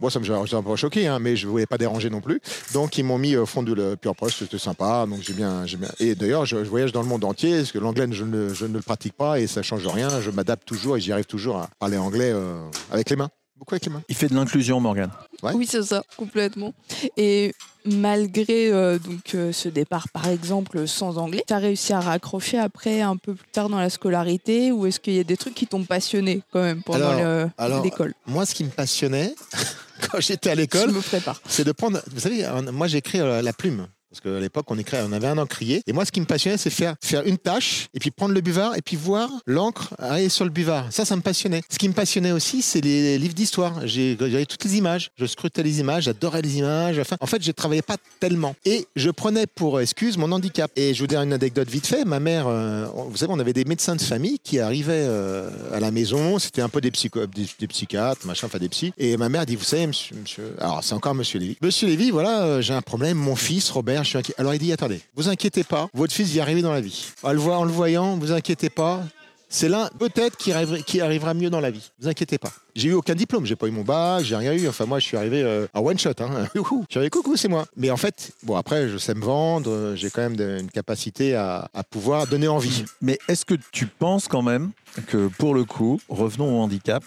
[SPEAKER 4] Moi, ça me m'a pas choqué, hein, mais je voulais pas déranger non plus. Donc, ils m'ont mis au fond du le puis après, c'était sympa. Donc, j'ai bien, j'ai bien. Et d'ailleurs, je, je voyage dans le monde entier parce que l'anglais, je ne, je ne le pratique pas et ça change rien. Je m'adapte toujours et j'y arrive toujours à parler anglais euh, avec les mains. Beaucoup avec les mains.
[SPEAKER 2] Il fait de l'inclusion, Morgane.
[SPEAKER 4] Ouais.
[SPEAKER 3] Oui, c'est ça, complètement. Et malgré euh, donc euh, ce départ, par exemple, sans anglais, tu as réussi à raccrocher après, un peu plus tard dans la scolarité, ou est-ce qu'il y a des trucs qui t'ont passionné quand même pendant
[SPEAKER 4] Alors,
[SPEAKER 3] le-
[SPEAKER 4] alors,
[SPEAKER 3] l'école?
[SPEAKER 4] Moi, ce qui me passionnait *laughs* *laughs* j'étais à
[SPEAKER 3] Je
[SPEAKER 4] l'école,
[SPEAKER 3] me prépare.
[SPEAKER 4] c'est de prendre. Vous savez, moi j'écris euh, la plume. Parce qu'à l'époque, on, on avait un encrier. Et moi, ce qui me passionnait, c'est faire, une tâche, et puis prendre le buvard, et puis voir l'encre aller sur le buvard. Ça, ça me passionnait. Ce qui me passionnait aussi, c'est les livres d'histoire. J'avais toutes les images. Je scrutais les images, j'adorais les images. Enfin, en fait, je travaillais pas tellement. Et je prenais pour excuse mon handicap. Et je vous dire une anecdote vite fait. Ma mère, euh, vous savez, on avait des médecins de famille qui arrivaient euh, à la maison. C'était un peu des, psycho des, psychiatres, machin, enfin des psys. Et ma mère dit, vous savez, monsieur, monsieur... alors c'est encore monsieur Lévy. Monsieur Lévy, voilà, euh, j'ai un problème. Mon fils, Robert, Alors il dit, attendez, vous inquiétez pas, votre fils y arrivé dans la vie. En le, en le voyant, vous inquiétez pas. C'est l'un peut-être qui, arrivera- mieux dans la vie. Vous inquiétez pas. J'ai eu aucun diplôme, j'ai pas eu mon bac, j'ai rien eu. Enfin moi je suis arrivé en one shot. *laughs* Je suis arrivé coucou c'est moi. Mais en fait bon après je sais me vendre, j'ai quand même une capacité à, à pouvoir donner envie.
[SPEAKER 2] Mais est-ce que tu penses quand même que pour le coup, revenons au handicap,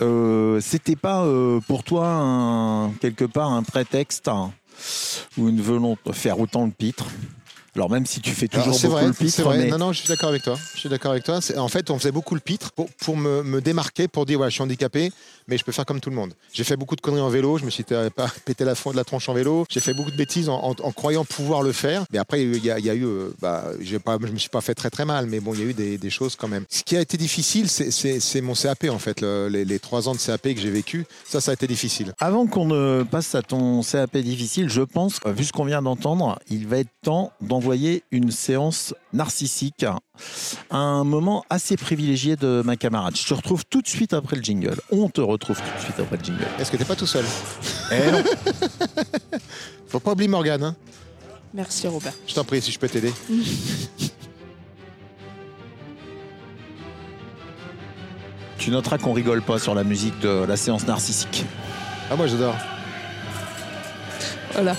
[SPEAKER 2] euh, c'était pas euh, pour toi quelque part un prétexte hein, ou une volonté de faire autant le pitre Alors même si tu fais toujours
[SPEAKER 4] C'est
[SPEAKER 2] beaucoup
[SPEAKER 4] vrai,
[SPEAKER 2] le
[SPEAKER 4] c'est
[SPEAKER 2] pitre,
[SPEAKER 4] vrai.
[SPEAKER 2] mais
[SPEAKER 4] Non non je suis d'accord avec toi. Je suis d'accord avec toi. C'est- En fait on faisait beaucoup le pitre pour, pour me, me démarquer, pour dire voilà je suis handicapé, mais je peux faire comme tout le monde. J'ai fait beaucoup de conneries en vélo, je me suis pas *laughs* pété la, fond de la tronche en vélo. J'ai fait beaucoup de bêtises en, en- en croyant pouvoir le faire. Mais après il y a, il y a eu, euh, bah, pas, je me suis pas fait très très mal, mais bon il y a eu des, des choses quand même. Ce qui a été difficile, c'est- c'est c'est mon CAP en fait, le- les, les trois ans de CAP que j'ai vécu. Ça ça a été difficile.
[SPEAKER 2] Avant qu'on ne passe à ton CAP difficile, je pense, vu ce qu'on vient d'entendre, il va être temps d'envoyer une séance narcissique à un moment assez privilégié de ma camarade. Je te retrouve tout de suite après le jingle. On te retrouve tout de suite après le jingle.
[SPEAKER 4] Est-ce que t'es pas tout seul
[SPEAKER 2] Eh non. *laughs*
[SPEAKER 4] Faut pas oublier Morgane. Hein
[SPEAKER 3] Merci Robert.
[SPEAKER 4] je t'en prie si je peux t'aider. *laughs*
[SPEAKER 2] tu noteras qu'on rigole pas sur la musique de la séance narcissique.
[SPEAKER 4] Ah moi j'adore.
[SPEAKER 3] Voilà.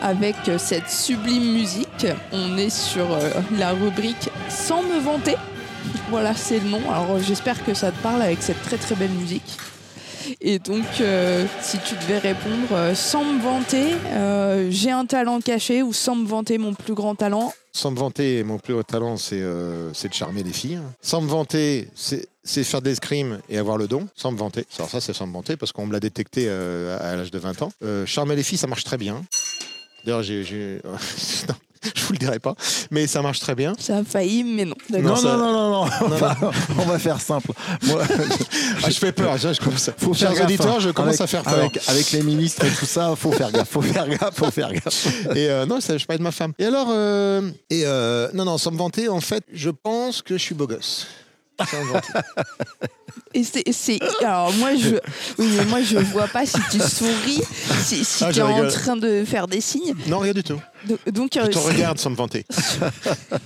[SPEAKER 3] Avec euh, cette sublime musique, on est sur euh, la rubrique Sans me vanter. Voilà, c'est le nom. Alors euh, j'espère que ça te parle avec cette très très belle musique. Et donc, si tu devais répondre sans me vanter, j'ai un talent caché ou sans me vanter mon plus grand talent,
[SPEAKER 4] Sans me vanter, mon plus haut talent, c'est de charmer les filles. Sans me vanter, c'est faire des l'escrime et avoir le don. Sans me vanter. Alors ça, c'est sans me vanter parce qu'on me l'a détecté à l'âge de 20 ans. Charmer les filles, ça marche très bien. D'ailleurs, j'ai... j'ai- *laughs* non, je vous le dirai pas. Mais ça marche très bien.
[SPEAKER 3] ça a failli, mais non.
[SPEAKER 2] Non, non,
[SPEAKER 4] ça-
[SPEAKER 2] non, non, non, on,
[SPEAKER 4] Non,
[SPEAKER 2] va, on va faire simple. Moi, *laughs*
[SPEAKER 4] Ah, je fais peur. je commence à...
[SPEAKER 2] faut faire
[SPEAKER 4] Chers auditeurs,
[SPEAKER 2] hein.
[SPEAKER 4] je commence
[SPEAKER 2] Avec-
[SPEAKER 4] à faire peur.
[SPEAKER 2] Avec, avec les ministres et tout ça, faut faire gaffe, faut faire gaffe, faut faire gaffe.
[SPEAKER 4] Et euh, non, ça, je parlais de ma femme. Et alors, euh, et euh, non, non, sans me vanter, en fait, je pense que je suis beau gosse. Sans me vanter.
[SPEAKER 3] Et c'est, c'est- alors moi je, oui, mais moi je vois pas si tu souris, si, si
[SPEAKER 4] Ah,
[SPEAKER 3] tu
[SPEAKER 4] je
[SPEAKER 3] es en
[SPEAKER 4] rigole.
[SPEAKER 3] train de faire des signes.
[SPEAKER 4] non, rien du tout.
[SPEAKER 3] Do- Donc,
[SPEAKER 4] Je
[SPEAKER 3] euh,
[SPEAKER 4] te
[SPEAKER 3] c'est-
[SPEAKER 4] regarde sans me vanter. *laughs*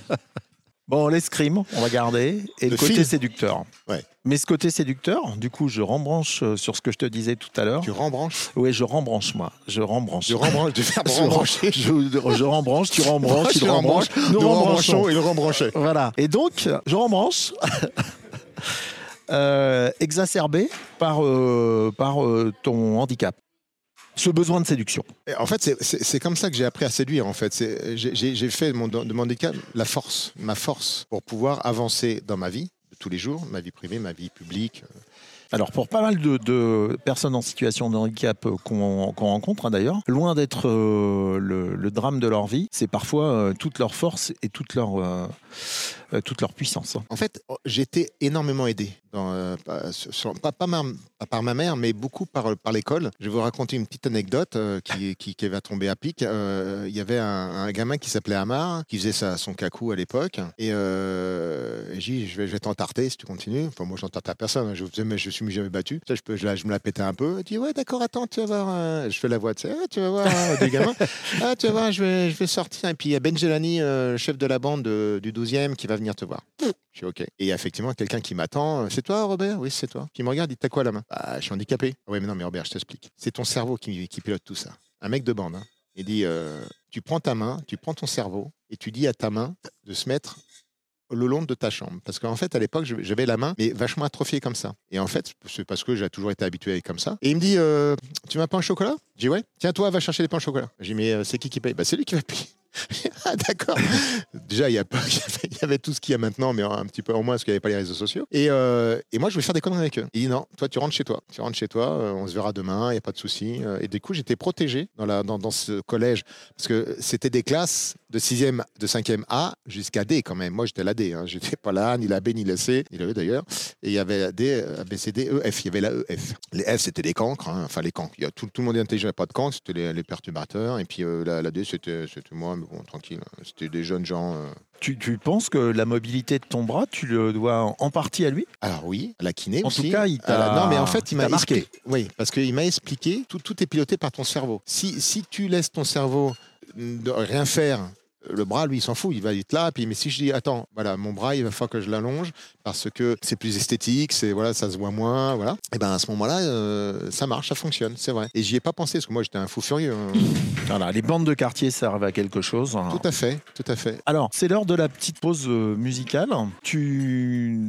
[SPEAKER 4] *laughs*
[SPEAKER 2] Bon, l'escrime, on va garder. Et le,
[SPEAKER 4] Le
[SPEAKER 2] côté
[SPEAKER 4] film.
[SPEAKER 2] séducteur.
[SPEAKER 4] Ouais.
[SPEAKER 2] Mais ce côté séducteur, du coup, je rembranche euh, sur ce que je te disais tout à l'heure.
[SPEAKER 4] Tu rembranches?
[SPEAKER 2] Oui, je rembranche, moi. Je rembranche.
[SPEAKER 4] Du verbe *laughs*
[SPEAKER 2] Je,
[SPEAKER 4] rembrancher.
[SPEAKER 2] je, je rembranche, tu rembranches,
[SPEAKER 4] tu
[SPEAKER 2] rembranches, nous rembranchons.
[SPEAKER 4] et le rembrancher.
[SPEAKER 2] Voilà. Et donc, je rembranche, *laughs* euh, exacerbé par, euh, par euh, ton handicap. Ce besoin de séduction.
[SPEAKER 4] Et En fait, c'est- comme ça que j'ai appris à séduire. En fait, j'ai fait de mon, de mon handicap la force, ma force pour pouvoir avancer dans ma vie de tous les jours, ma vie privée, ma vie publique.
[SPEAKER 2] Alors, pour pas mal de, de personnes en situation de handicap euh, qu'on rencontre, hein, d'ailleurs, loin d'être euh, le, le drame de leur vie, c'est parfois euh, toute leur force et toute leur, euh, toute leur puissance.
[SPEAKER 4] En fait, j'ai été énormément aidé, dans, euh, pas, sur- pas- pas ma- pas par ma mère, mais beaucoup par, par l'école. Je vais vous raconter une petite anecdote euh, qui, qui, qui va tomber à pic. Euh, Il y avait un, un gamin qui s'appelait Amar, qui faisait sa, son cacou à l'époque. Et, euh, j'ai dit, je vais, je vais t'entarter si tu continues. Enfin, moi, je n'entarte à personne. hein. Je, faisais, mais je suis jamais battu. Ça, je, peux, je, je me la pétais un peu. Il dit, ouais, d'accord, attends, tu vas voir. euh, Je fais la voix, tu sais, Ah, tu vas voir, des gamins. *laughs* Ah, tu vas voir, je vais, je vais sortir. Et puis, il y a Ben Jelani, euh, chef de la bande de- du 12e, qui va venir te voir. Je suis OK. Et effectivement quelqu'un qui m'attend. C'est toi, Robert? Oui, c'est toi. Qui me regarde, il T'as quoi la main? Ah, je suis handicapé. Oui, mais non, mais Robert, je t'explique. C'est ton cerveau qui, pilote tout ça. Un mec de bande. hein. Il dit euh, Tu prends ta main, tu prends ton cerveau et tu dis à ta main de se mettre le long de ta chambre. Parce qu'en fait, à l'époque, j'avais la main, mais vachement atrophiée comme ça. Et en fait, c'est parce que j'ai toujours été habitué comme ça. Et il me dit euh, Tu m'as pas un chocolat? Je dis Ouais. Tiens, toi, va chercher les pains au chocolat. Je dis Mais euh, c'est qui qui paye? Bah, C'est lui qui va payer. *laughs* ah, d'accord. *laughs* Déjà, il y, *laughs* y avait- tout ce qu'il y a maintenant, mais un petit peu en moins parce qu'il n'y avait pas les réseaux sociaux. Et, euh, et moi, je vais faire des conneries avec eux. Il dit non, toi, tu rentres chez toi. Tu rentres chez toi, euh, on se verra demain, il n'y a pas de souci. Et du coup, j'étais protégé dans, la, dans, ce collège parce que c'était des classes de 6e, de 5e A jusqu'à D quand même. Moi, j'étais la D. Hein. J'étais pas là, ni la B, ni la C, ni la E d'ailleurs. Et il y avait la D, A, B, C, D, E, F. Il y avait la E, F. Les F, c'était les cancres. hein. Enfin, les cancres. Il y a tout, tout le monde est intelligent, a pas de cancres. C'était les, les perturbateurs. Et puis euh, la, la D, c'était moi, mais bon, tranquille. C'était des jeunes gens. euh.
[SPEAKER 2] Tu, tu penses que la mobilité de ton bras, tu le dois en- en partie à lui?
[SPEAKER 4] Alors oui, à la kiné
[SPEAKER 2] En
[SPEAKER 4] aussi.
[SPEAKER 2] tout cas, il t'a
[SPEAKER 4] Non, mais en fait, il m'a
[SPEAKER 2] marqué.
[SPEAKER 4] Oui, parce qu'il m'a expliqué, tout, tout est piloté par ton cerveau. Si, si tu laisses ton cerveau de rien faire, le bras, lui, il s'en fout, il va être là. Puis, mais si je dis, attends, voilà, mon bras, il va falloir que je l'allonge parce que c'est plus esthétique, c'est voilà, ça se voit moins, voilà. Et ben à ce moment-là, euh, ça marche, ça fonctionne, c'est vrai. Et j'y ai pas pensé parce que moi, j'étais un fou furieux. hein. *laughs*
[SPEAKER 2] Voilà, les bandes de quartier servent à quelque chose. hein.
[SPEAKER 4] Tout à fait, tout à fait.
[SPEAKER 2] Alors, c'est l'heure de la petite pause euh, musicale. Tu,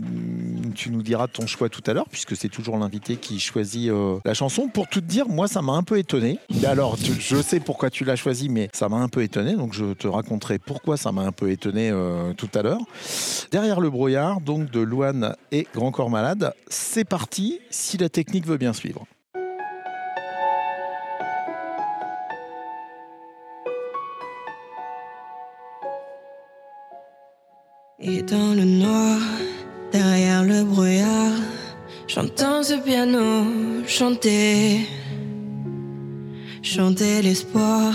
[SPEAKER 2] tu nous diras ton choix tout à l'heure, puisque c'est toujours l'invité qui choisit euh, la chanson. Pour tout te dire, moi, ça m'a un peu étonné. Alors, tu- je sais pourquoi tu l'as choisi, mais ça m'a un peu étonné. Donc, je te raconterai pourquoi ça m'a un peu étonné euh, tout à l'heure. Derrière le brouillard, donc de Louane et Grand Corps Malade, c'est parti, si la technique veut bien suivre.
[SPEAKER 5] Et dans le noir, derrière le brouillard, j'entends ce piano chanter. Chanter l'espoir,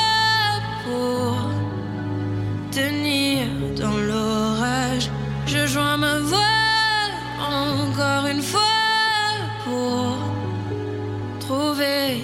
[SPEAKER 5] tenir dans l'orage. Je joins ma voix encore une fois pour trouver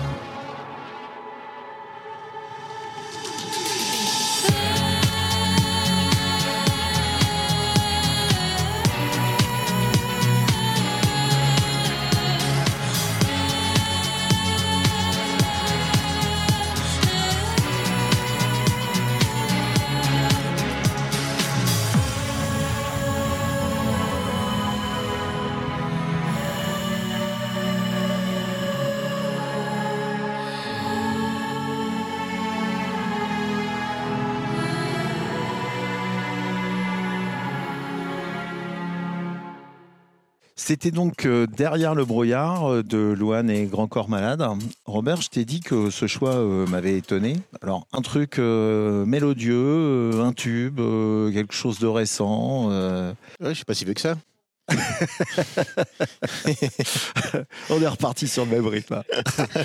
[SPEAKER 2] C'était donc euh, derrière le brouillard euh, de Louane et Grand Corps Malade. Robert, je t'ai dit que ce choix euh, m'avait étonné. Alors, un truc mélodieux, un tube, quelque chose de récent.
[SPEAKER 4] Ouais, je suis pas si vieux que ça. *laughs*
[SPEAKER 2] On est reparti sur le même rythme.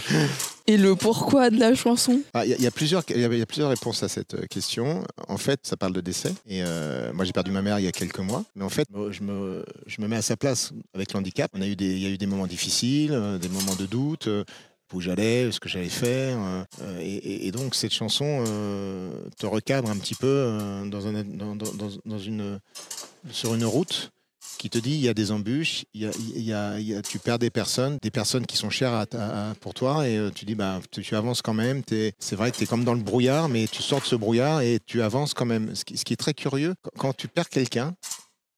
[SPEAKER 2] *laughs*
[SPEAKER 3] Et le pourquoi de la chanson?
[SPEAKER 4] Ah, Il y, a- il y a plusieurs, il y a- il y a plusieurs réponses à cette euh, question. En fait, ça parle de décès. Et euh, moi, j'ai perdu ma mère il y a quelques mois. Mais en fait, je me, je me mets à sa place avec le handicap. On a eu des, il y a eu des moments difficiles, euh, des moments de doute. où j'allais, ce que j'allais faire. euh, et, et- et donc, cette chanson euh, te recadre un petit peu euh, dans un, dans- dans une, sur une route qui te dit il y a des embûches, il y a, tu perds des personnes, des personnes qui sont chères pour toi, et euh, tu dis bah, tu, avances quand même. C'est vrai que tu es comme dans le brouillard, mais tu sors de ce brouillard et tu avances quand même. Ce qui, est très curieux, quand- tu perds quelqu'un,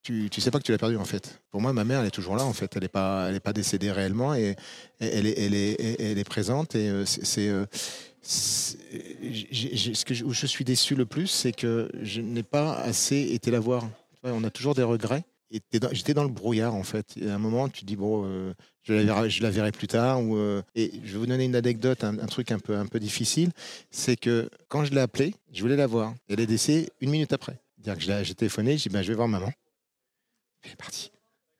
[SPEAKER 4] tu, tu sais pas que tu l'as perdu en fait. Pour moi, ma mère, elle est toujours là en fait. Elle n'est pas, pas décédée réellement et elle est, elle est, elle est, présente. Et euh, c'est, euh, ce que où je suis déçu le plus, c'est que je n'ai pas assez été la voir. On a toujours des regrets. Et j'étais dans le brouillard en fait. Et à un moment, tu te dis bon, euh, je, la verrai, je la verrai plus tard. Ou, euh, et je vais vous donner une anecdote, un, un truc un peu, un peu difficile, c'est que quand je l'ai appelée, je voulais la voir. Elle est décédée une minute après. C'est-à-dire que j'ai téléphoné, j'ai dit ben, je vais voir maman. Elle est partie.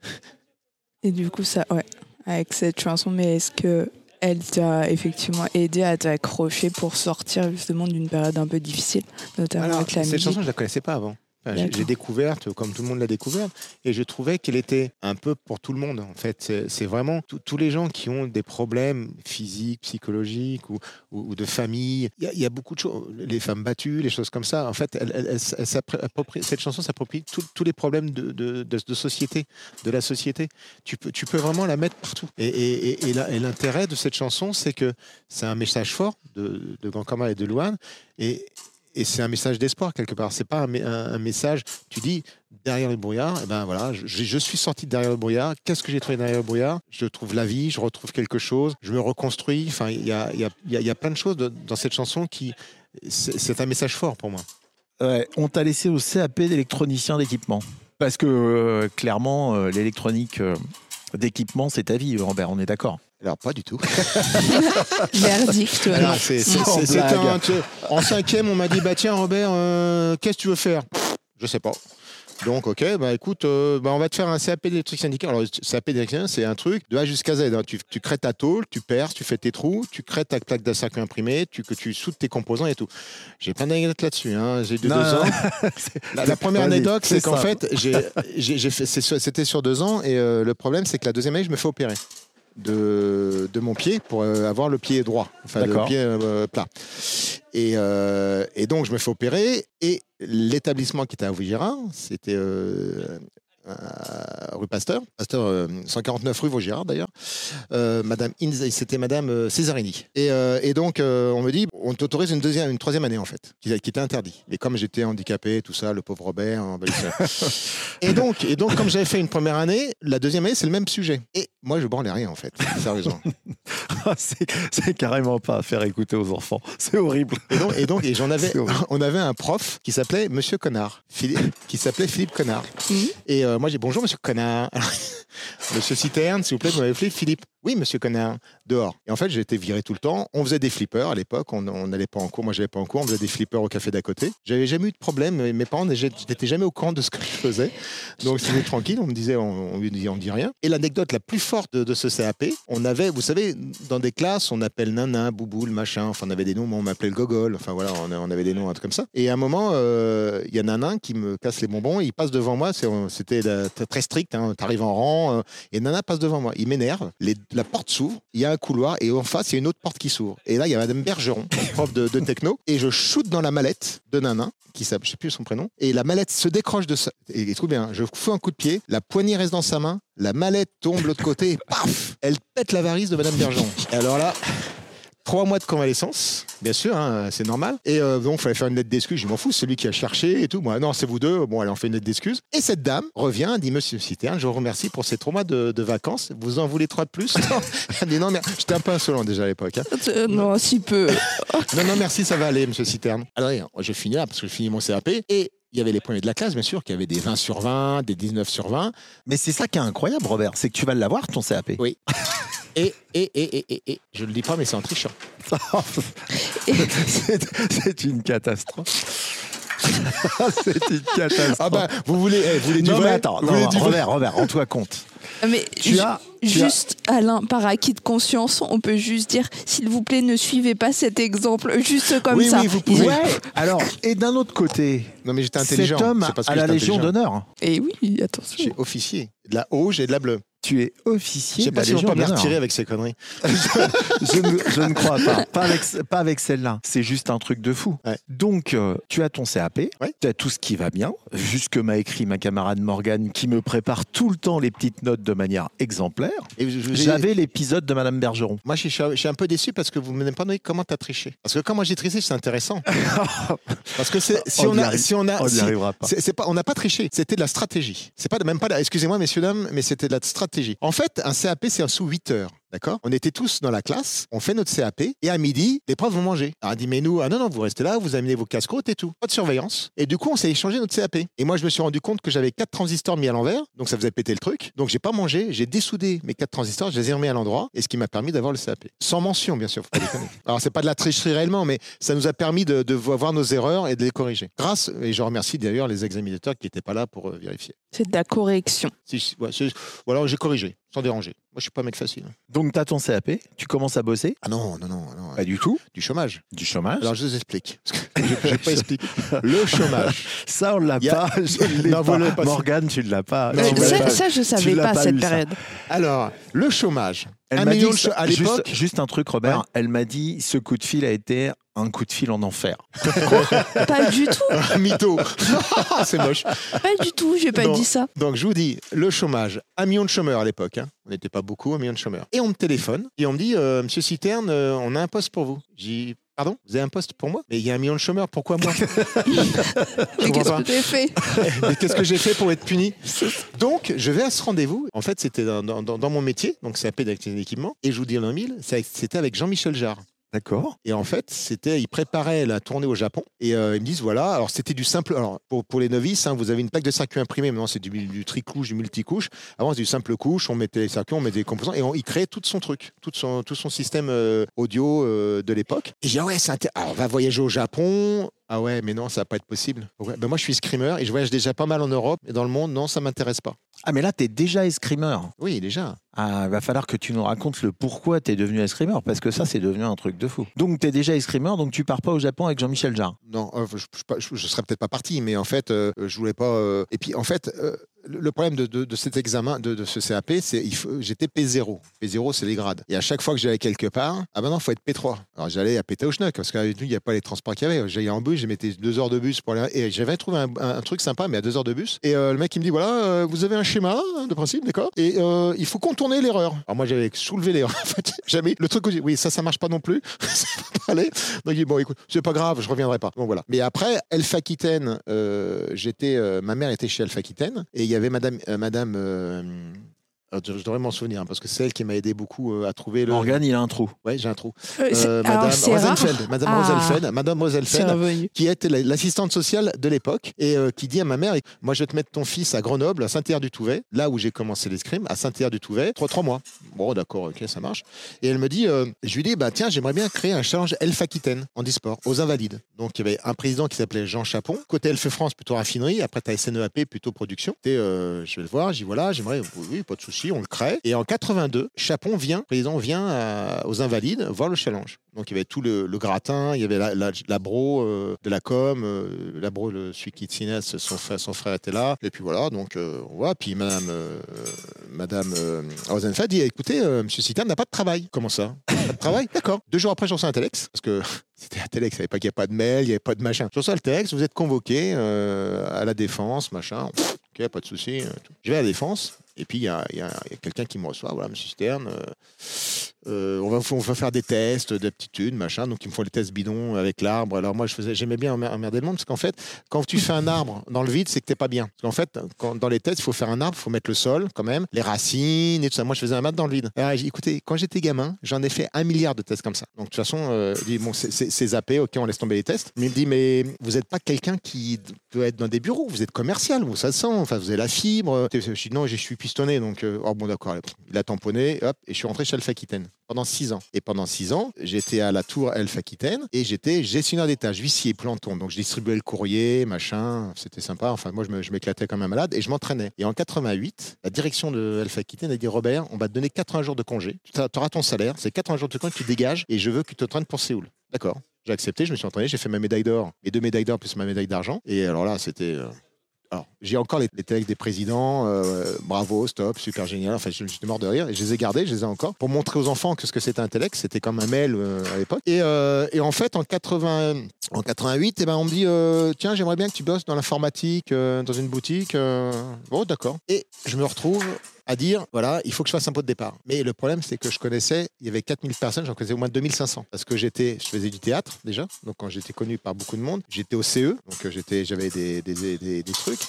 [SPEAKER 4] *laughs*
[SPEAKER 3] Et du coup, ça, ouais, avec cette chanson, mais est-ce que elle t'a effectivement aidé à t'accrocher pour sortir justement d'une période un peu difficile, notamment
[SPEAKER 4] Alors,
[SPEAKER 3] avec la
[SPEAKER 4] cette
[SPEAKER 3] musique
[SPEAKER 4] chanson, je la connaissais pas avant. Enfin, j'ai- découverte comme tout le monde l'a découverte et je trouvais qu'elle était un peu pour tout le monde en fait. C'est- vraiment tous- les gens qui ont des problèmes physiques, psychologiques ou, ou- ou de famille. Il y, a, il y a beaucoup de choses. Les femmes battues, les choses comme ça. En fait, elle- elle- elle cette chanson s'approprie tous- les problèmes de, de- de- de société, de la société. Tu peux, tu peux vraiment la mettre partout. Et, et- et- et la- et l'intérêt de cette chanson, c'est que c'est un message fort de, de Grand Kama et de Louane. Et, et c'est un message d'espoir quelque part. C'est pas un, message. Tu dis derrière le brouillard. Eh ben voilà, je, suis sorti de derrière le brouillard. Qu'est-ce que j'ai trouvé derrière le brouillard? Je trouve la vie. Je retrouve quelque chose. Je me reconstruis. Enfin, il y a, y, a, y a- plein de choses dans cette chanson qui c'est un message fort pour moi.
[SPEAKER 2] On t'a laissé au CAP d'électronicien d'équipement. Parce que euh, clairement, euh, l'électronique euh, d'équipement, c'est ta vie, Robert, on est d'accord.
[SPEAKER 4] Alors pas du tout. *laughs*
[SPEAKER 3] Verdict.
[SPEAKER 4] C'est- un- tu- en cinquième, on m'a dit bah tiens Robert, euh, qu'est-ce que tu veux faire? Je sais pas. Donc ok, bah écoute, euh, bah, on va te faire un CAP d'électricien syndical. Alors CAP d'électricien, c'est un truc de A jusqu'à Z. hein. Tu, tu crées ta tôle, tu perces, tu fais tes trous, tu crées ta plaque de circuit imprimé, tu, que tu soudes tes composants et tout. J'ai plein d'anecdotes là-dessus. hein. J'ai deux ans. *laughs* La, la première anecdote, c'est qu'en fait, j'ai, j'ai- j'ai fait, c'est sur- c'était sur deux ans et euh, le problème, c'est que la deuxième année, je me fais opérer de, de mon pied pour euh, avoir le pied droit, enfin le pied euh, plat. Et, euh, et donc, je me fais opérer et l'établissement qui était à Vaugirard, c'était à rue Pasteur, Pasteur euh, 149 rue Vaugirard d'ailleurs. Euh, Madame c'était Madame euh, Cesarini. Et, euh, et donc, euh, on me dit, on t'autorise une deuxième, une troisième année en fait, qui, qui était interdit. Et comme j'étais handicapé, tout ça, le pauvre Robert. hein, bah, *laughs* et donc, et donc, comme j'avais fait une première année, la deuxième année, c'est le même sujet. Et moi, je branlais rien en fait, sérieusement. *laughs*
[SPEAKER 2] c'est c'est carrément pas à faire écouter aux enfants. C'est horrible.
[SPEAKER 4] Et donc, et donc, et j'en avais, *laughs* on avait un prof qui s'appelait Monsieur Connard, Philippe, qui s'appelait Philippe Connard.
[SPEAKER 3] Mhm.
[SPEAKER 4] Et euh, moi, j'ai bonjour Monsieur Connard. *laughs* Monsieur Citerne, s'il vous plaît, vous m'avez appelé Philippe. Oui, Monsieur Connard, dehors. Et en fait, j'ai été viré tout le temps. On faisait des flippers à l'époque. On n'allait pas en cours. Moi, j'allais pas en cours. On faisait des flippers au café d'à côté. J'avais jamais eu de problème. Mes parents n'étaient jamais au courant de ce que je faisais. Donc, c'était tranquille. On me disait, on, lui dit, rien. Et l'anecdote la plus forte de, ce CAP, on avait, vous savez, dans des classes, on appelle Nana, Bouboule, machin. Enfin, on avait des noms. Moi, on m'appelait le Gogol. Enfin, voilà, on, avait des noms, un truc comme ça. Et à un moment, euh, il y a Nana qui me casse les bonbons. Il passe devant moi. C'était très strict. Hein, T'arrives en rang. euh, et Nana passe devant moi. Il m'énerve. Les- La porte s'ouvre. Il y a un couloir. Et en face, il y a une autre porte qui s'ouvre. Et là, il y a Madame Bergeron, *laughs* prof de, de techno. Et je shoot dans la mallette de Nana, qui s'appelle, je sais plus son prénom. Et la mallette se décroche de ça. Et, et tout bien. Je fous un coup de pied. La poignée reste dans sa main. La mallette tombe de l'autre côté. Et paf Elle pète la varice de Madame Bergeron. Et alors là. Trois mois de convalescence, bien sûr, hein, c'est normal. Et euh, donc, il fallait faire une lettre d'excuse. Je m'en fous, c'est lui qui a cherché et tout. Moi, non, c'est vous deux. Bon, allez, on fait une lettre d'excuse. Et cette dame revient, elle dit Monsieur Citerne, je vous remercie pour ces trois mois de, de vacances. Vous en voulez trois de plus? *laughs* Non. Elle dit non, mais j'étais un peu insolent déjà à l'époque. hein.
[SPEAKER 3] Euh, non, si peu. *laughs*
[SPEAKER 4] Non, non, merci, ça va aller, monsieur Citerne. Alors, je finis là parce que je finis mon CAP. Et il y avait les premiers de la classe, bien sûr, qui avaient des 20 sur 20, des 19 sur 20.
[SPEAKER 2] Mais c'est ça qui est incroyable, Robert, c'est que tu vas l'avoir, ton CAP.
[SPEAKER 4] Oui. *laughs* Et, et, et, et, et, et, je le dis pas, mais c'est en trichant. *laughs*
[SPEAKER 2] c'est c'est une catastrophe. *laughs* c'est une catastrophe.
[SPEAKER 4] Ah bah, vous voulez, eh, vous voulez du
[SPEAKER 2] non, mais attends,
[SPEAKER 4] Vous
[SPEAKER 2] non,
[SPEAKER 4] voulez du vrai
[SPEAKER 2] Robert, Robert, rends-toi compte.
[SPEAKER 3] Mais
[SPEAKER 2] Tu
[SPEAKER 3] ju-
[SPEAKER 2] as. tu as-
[SPEAKER 3] Juste, Alain, par acquis de conscience, on peut juste dire, s'il vous plaît, ne suivez pas cet exemple, juste comme
[SPEAKER 4] Oui,
[SPEAKER 3] ça.
[SPEAKER 4] oui, vous pouvez.
[SPEAKER 2] Ouais, alors, et d'un autre côté,
[SPEAKER 4] Non, mais j'étais intelligent.
[SPEAKER 2] cet homme
[SPEAKER 4] c'est parce que
[SPEAKER 2] a la Légion d'honneur.
[SPEAKER 3] Et oui, attention.
[SPEAKER 4] J'ai officier. De la rouge et de la bleue.
[SPEAKER 2] Tu es
[SPEAKER 4] Je
[SPEAKER 2] officier
[SPEAKER 4] sais pas si on peut me retirer avec ces conneries. *laughs*
[SPEAKER 2] je, ne, je ne crois pas. Pas avec, pas avec celle-là. C'est juste un truc de fou.
[SPEAKER 4] Ouais.
[SPEAKER 2] Donc, euh, tu as ton CAP,
[SPEAKER 4] Ouais.
[SPEAKER 2] tu as tout ce qui va bien, juste que m'a écrit ma camarade Morgane qui me prépare tout le temps les petites notes de manière exemplaire. J'avais l'épisode de Madame Bergeron.
[SPEAKER 4] Moi, je suis, je suis un peu déçu parce que vous ne m'avez pas donné comment tu as triché. Parce que quand moi j'ai triché, c'est intéressant. *laughs* parce que si
[SPEAKER 2] On
[SPEAKER 4] a, si on a,
[SPEAKER 2] On n'y
[SPEAKER 4] si-
[SPEAKER 2] arrivera pas.
[SPEAKER 4] pas, on n'a pas triché, c'était de la stratégie. C'est pas même pas, excusez-moi messieurs dames, mais c'était de la stratégie. En fait, un CAP c'est un sous 8 heures. D'accord? On était tous dans la classe, on fait notre CAP, et à midi, les profs vont manger. Alors, dit, mais nous, ah non, non, vous restez là, vous amenez vos casse-croûtes et tout. Pas de surveillance. Et du coup, on s'est échangé notre CAP. Et moi, je me suis rendu compte que j'avais quatre transistors mis à l'envers, donc ça faisait péter le truc. Donc, j'ai pas mangé, j'ai dessoudé mes quatre transistors, je les ai remis à l'endroit, et ce qui m'a permis d'avoir le CAP. Sans mention, bien sûr, faut pas. *laughs* Alors, c'est pas de la tricherie réellement, mais ça nous a permis de, de voir nos erreurs et de les corriger. Grâce, et je remercie d'ailleurs les examinateurs qui n'étaient pas là pour euh, vérifier.
[SPEAKER 3] C'est de la correction.
[SPEAKER 4] Si, si, ouais, c'est- ou alors j'ai corrigé, sans déranger. Moi, je suis pas un mec facile.
[SPEAKER 2] Donc, tu as ton CAP, tu commences à bosser.
[SPEAKER 4] Ah non, non, non, non.
[SPEAKER 2] Pas du tout.
[SPEAKER 4] Du chômage.
[SPEAKER 2] Du chômage.
[SPEAKER 4] Alors, je vous explique. Je n'ai *laughs* pas expliqué. Le chômage. *laughs*
[SPEAKER 2] Ça, on l'a
[SPEAKER 4] Il y a-
[SPEAKER 2] pas. Je *laughs*
[SPEAKER 4] Non,
[SPEAKER 2] pas.
[SPEAKER 4] pas.
[SPEAKER 2] Morgane, tu ne l'as pas.
[SPEAKER 4] Non,
[SPEAKER 3] ça,
[SPEAKER 2] pas.
[SPEAKER 3] ça, je savais pas,
[SPEAKER 2] pas
[SPEAKER 3] cette
[SPEAKER 2] ça.
[SPEAKER 3] période.
[SPEAKER 4] Alors, le chômage.
[SPEAKER 2] Elle m'a dit,
[SPEAKER 4] à
[SPEAKER 2] juste-
[SPEAKER 4] l'époque.
[SPEAKER 2] Juste, un truc, Robert.
[SPEAKER 4] Ouais.
[SPEAKER 2] Elle m'a dit, ce coup de fil a été un coup de fil en enfer.
[SPEAKER 3] Pas du tout, *laughs*
[SPEAKER 4] mytho. *laughs* c'est moche.
[SPEAKER 3] pas du tout, j'ai pas
[SPEAKER 4] Non.
[SPEAKER 3] dit ça.
[SPEAKER 4] Donc, je vous dis, le chômage. Un million de chômeurs à l'époque. hein. On n'était pas beaucoup, un million de chômeurs. Et on me téléphone et on me dit, euh, Monsieur Citerne, euh, on a un poste pour vous. J'ai dit, pardon, vous avez un poste pour moi? Mais il y a un million de chômeurs, pourquoi moi? *laughs*
[SPEAKER 3] Mais qu'est-ce que t'as fait? *laughs*
[SPEAKER 4] Mais qu'est-ce que j'ai fait pour être puni? Donc, je vais à ce rendez-vous. En fait, c'était dans, dans- dans- dans mon métier, donc c'est AP d'équipement. Et je vous dis l'un mille, c'était avec Jean-Michel Jarre.
[SPEAKER 2] D'accord.
[SPEAKER 4] Et en fait, c'était, ils préparaient la tournée au Japon. Et euh, ils me disent voilà, alors c'était du simple. Alors pour, pour les novices, hein, vous avez une plaque de circuit imprimée. Maintenant, c'est du, tricouche, du multicouche. Avant, c'est du simple couche. On mettait les circuits, on mettait des composants et on, il créait tout son truc, tout son, tout son système euh, audio euh, de l'époque. Et j'ai ah ouais, c'est alors, on va voyager au Japon. Ah ouais, mais non, ça va pas être possible. Ben moi, je suis screamer et je voyage déjà pas mal en Europe. Et dans le monde, non, ça m'intéresse pas.
[SPEAKER 2] Ah, mais là, tu es déjà escrimeur.
[SPEAKER 4] Oui, déjà.
[SPEAKER 2] Ah, il va falloir que tu nous racontes le pourquoi tu es devenu escrimeur, parce que ça, c'est devenu un truc de fou. Donc, tu es déjà escrimeur, donc tu pars pas au Japon avec Jean-Michel Jarre.
[SPEAKER 4] Non, euh, je, je, je, je serais peut-être pas parti, mais en fait, euh, je voulais pas. euh, Et puis, en fait, euh, le problème de, de- cet examen, de, ce CAP, c'est il faut- j'étais P0. P0, c'est les grades. Et à chaque fois que j'allais quelque part, ah ben non, faut être P3. Alors j'allais à Pétaouchnok, parce qu'avec nous, il n'y a pas les transports qu'il y avait. J'allais en bus, je mettais deux heures de bus pour aller. Et j'avais trouvé un, truc sympa, mais à deux heures de bus. Et euh, le mec, il me dit voilà, euh, vous avez un schéma hein, de principe, d'accord? Et euh, il faut contourner l'erreur. Alors moi, j'avais soulevé l'erreur. *laughs* En fait, jamais. Le truc où j'ai oui, ça, ça marche pas non plus. *laughs* ça peut pas aller. Donc il dit bon, écoute, c'est pas grave, je reviendrai pas. Bon voilà. Mais après, Elf Aquitaine, j'étais, ma mère était chez Elf Aquitaine et il y avait Madame, euh, Madame. Euh, je je devrais m'en souvenir hein, parce que c'est elle qui m'a aidé beaucoup euh, à trouver le.
[SPEAKER 2] Morgane, il a un trou.
[SPEAKER 4] Ouais, j'ai un trou.
[SPEAKER 3] Euh,
[SPEAKER 4] Euh, Madame. Rosenfeld, Madame
[SPEAKER 3] Ah.
[SPEAKER 4] Rosenfeld, Madame Rosenfeld, qui était la- l'assistante sociale de l'époque et euh, qui dit à ma mère Moi, je vais te mettre ton fils à Grenoble, à Saint-Hilaire-du-Touvet, là où j'ai commencé l'escrime, à Saint-Hilaire-du-Touvet, trois, trois mois. Bon, d'accord, ok, ça marche. Et elle me dit euh, Je lui dis bah, Tiens, j'aimerais bien créer un challenge Elf Aquitaine en e-sport aux Invalides. Donc, il y avait un président qui s'appelait Jean Chapon. Côté Elf France, plutôt raffinerie. Après, tu as SNEAP, plutôt production. Et euh, je vais le voir, j'y voilà, j'aimerais, oui, oui, pas de souci, on le crée. Et en 82, Chapon vient, président vient à- aux Invalides voir le challenge. Donc il y avait tout le, gratin, il y avait la, bro euh, de la com, euh, la bro, le, celui qui son frère, son frère était là. Et puis voilà, donc euh. Puis Madame, euh, Madame euh, Rosenfeld dit écoutez, euh, Monsieur Citerne n'a pas de travail. Comment ça? Pas de travail? *laughs* D'accord. Deux jours après, je reçois un téléx parce que *laughs* c'était un téléx, il savait pas qu'il n'y avait pas de mail, il n'y avait pas de machin. Je reçois le téléx, vous êtes convoqué euh, à la défense, machin. Ok, pas de souci. euh. Je vais à la défense. Et puis, il y a, quelqu'un qui me reçoit. Voilà, monsieur Stern, euh, on, va, faire des tests d'aptitude, machin. Donc, ils me font les tests bidons avec l'arbre. Alors, moi, j'aimais bien emmer- emmerder le monde parce qu'en fait, quand tu fais un arbre dans le vide, c'est que t'es pas bien. Parce qu'en fait, dans les tests, il faut faire un arbre, il faut mettre le sol quand même, les racines et tout ça. Moi, je faisais un mat dans le vide. Alors, dit, écoutez, quand j'étais gamin, j'en ai fait un milliard de tests comme ça. Donc, de toute façon, euh, dit, bon, c'est- zappé, ok, on laisse tomber les tests. Mais il me dit, mais vous n'êtes pas quelqu'un qui peut être dans des bureaux, vous êtes commercial, vous, ça se sent. Enfin, vous avez la fibre. Je dis, non, je suis pistonné. Donc, euh, oh bon, d'accord. Il a tamponné, hop, et je suis rentré chez Alpha Aquitaine pendant six ans. Et pendant six ans, j'étais à la tour Elf Aquitaine et j'étais gestionnaire d'étage, huissier, planton. Donc je distribuais le courrier, machin, c'était sympa. Enfin, moi, je m'éclatais comme un malade et je m'entraînais. Et en 88, la direction de Elf Aquitaine a dit Robert, on va te donner 80 jours de congé. Tu auras ton salaire, c'est 80 jours de congé, tu dégages et je veux que tu t'entraînes pour Séoul. D'accord. J'ai accepté, je me suis entraîné, j'ai fait ma médaille d'or, et deux médailles d'or plus ma médaille d'argent. Et alors là, c'était. euh, alors, j'ai encore les, les textes des présidents, euh, bravo, stop, super génial. Enfin, je- j'étais mort de rire et je les ai gardés, je les ai encore pour montrer aux enfants ce que c'était un Telex. C'était comme un mail euh, à l'époque. Et, euh, et en fait, en 80, en 88, eh ben, on me dit tiens, j'aimerais bien que tu bosses dans l'informatique, dans une boutique. Bon, d'accord. Et je me retrouve à dire voilà, il faut que je fasse un pot de départ. Mais le problème, c'est que je connaissais, il y avait 4000 personnes, j'en connaissais au moins 2500. Parce que j'étais, je faisais du théâtre déjà, donc quand j'étais connu par beaucoup de monde, j'étais au CE, donc euh, j'étais, j'avais des, des, des- trucs.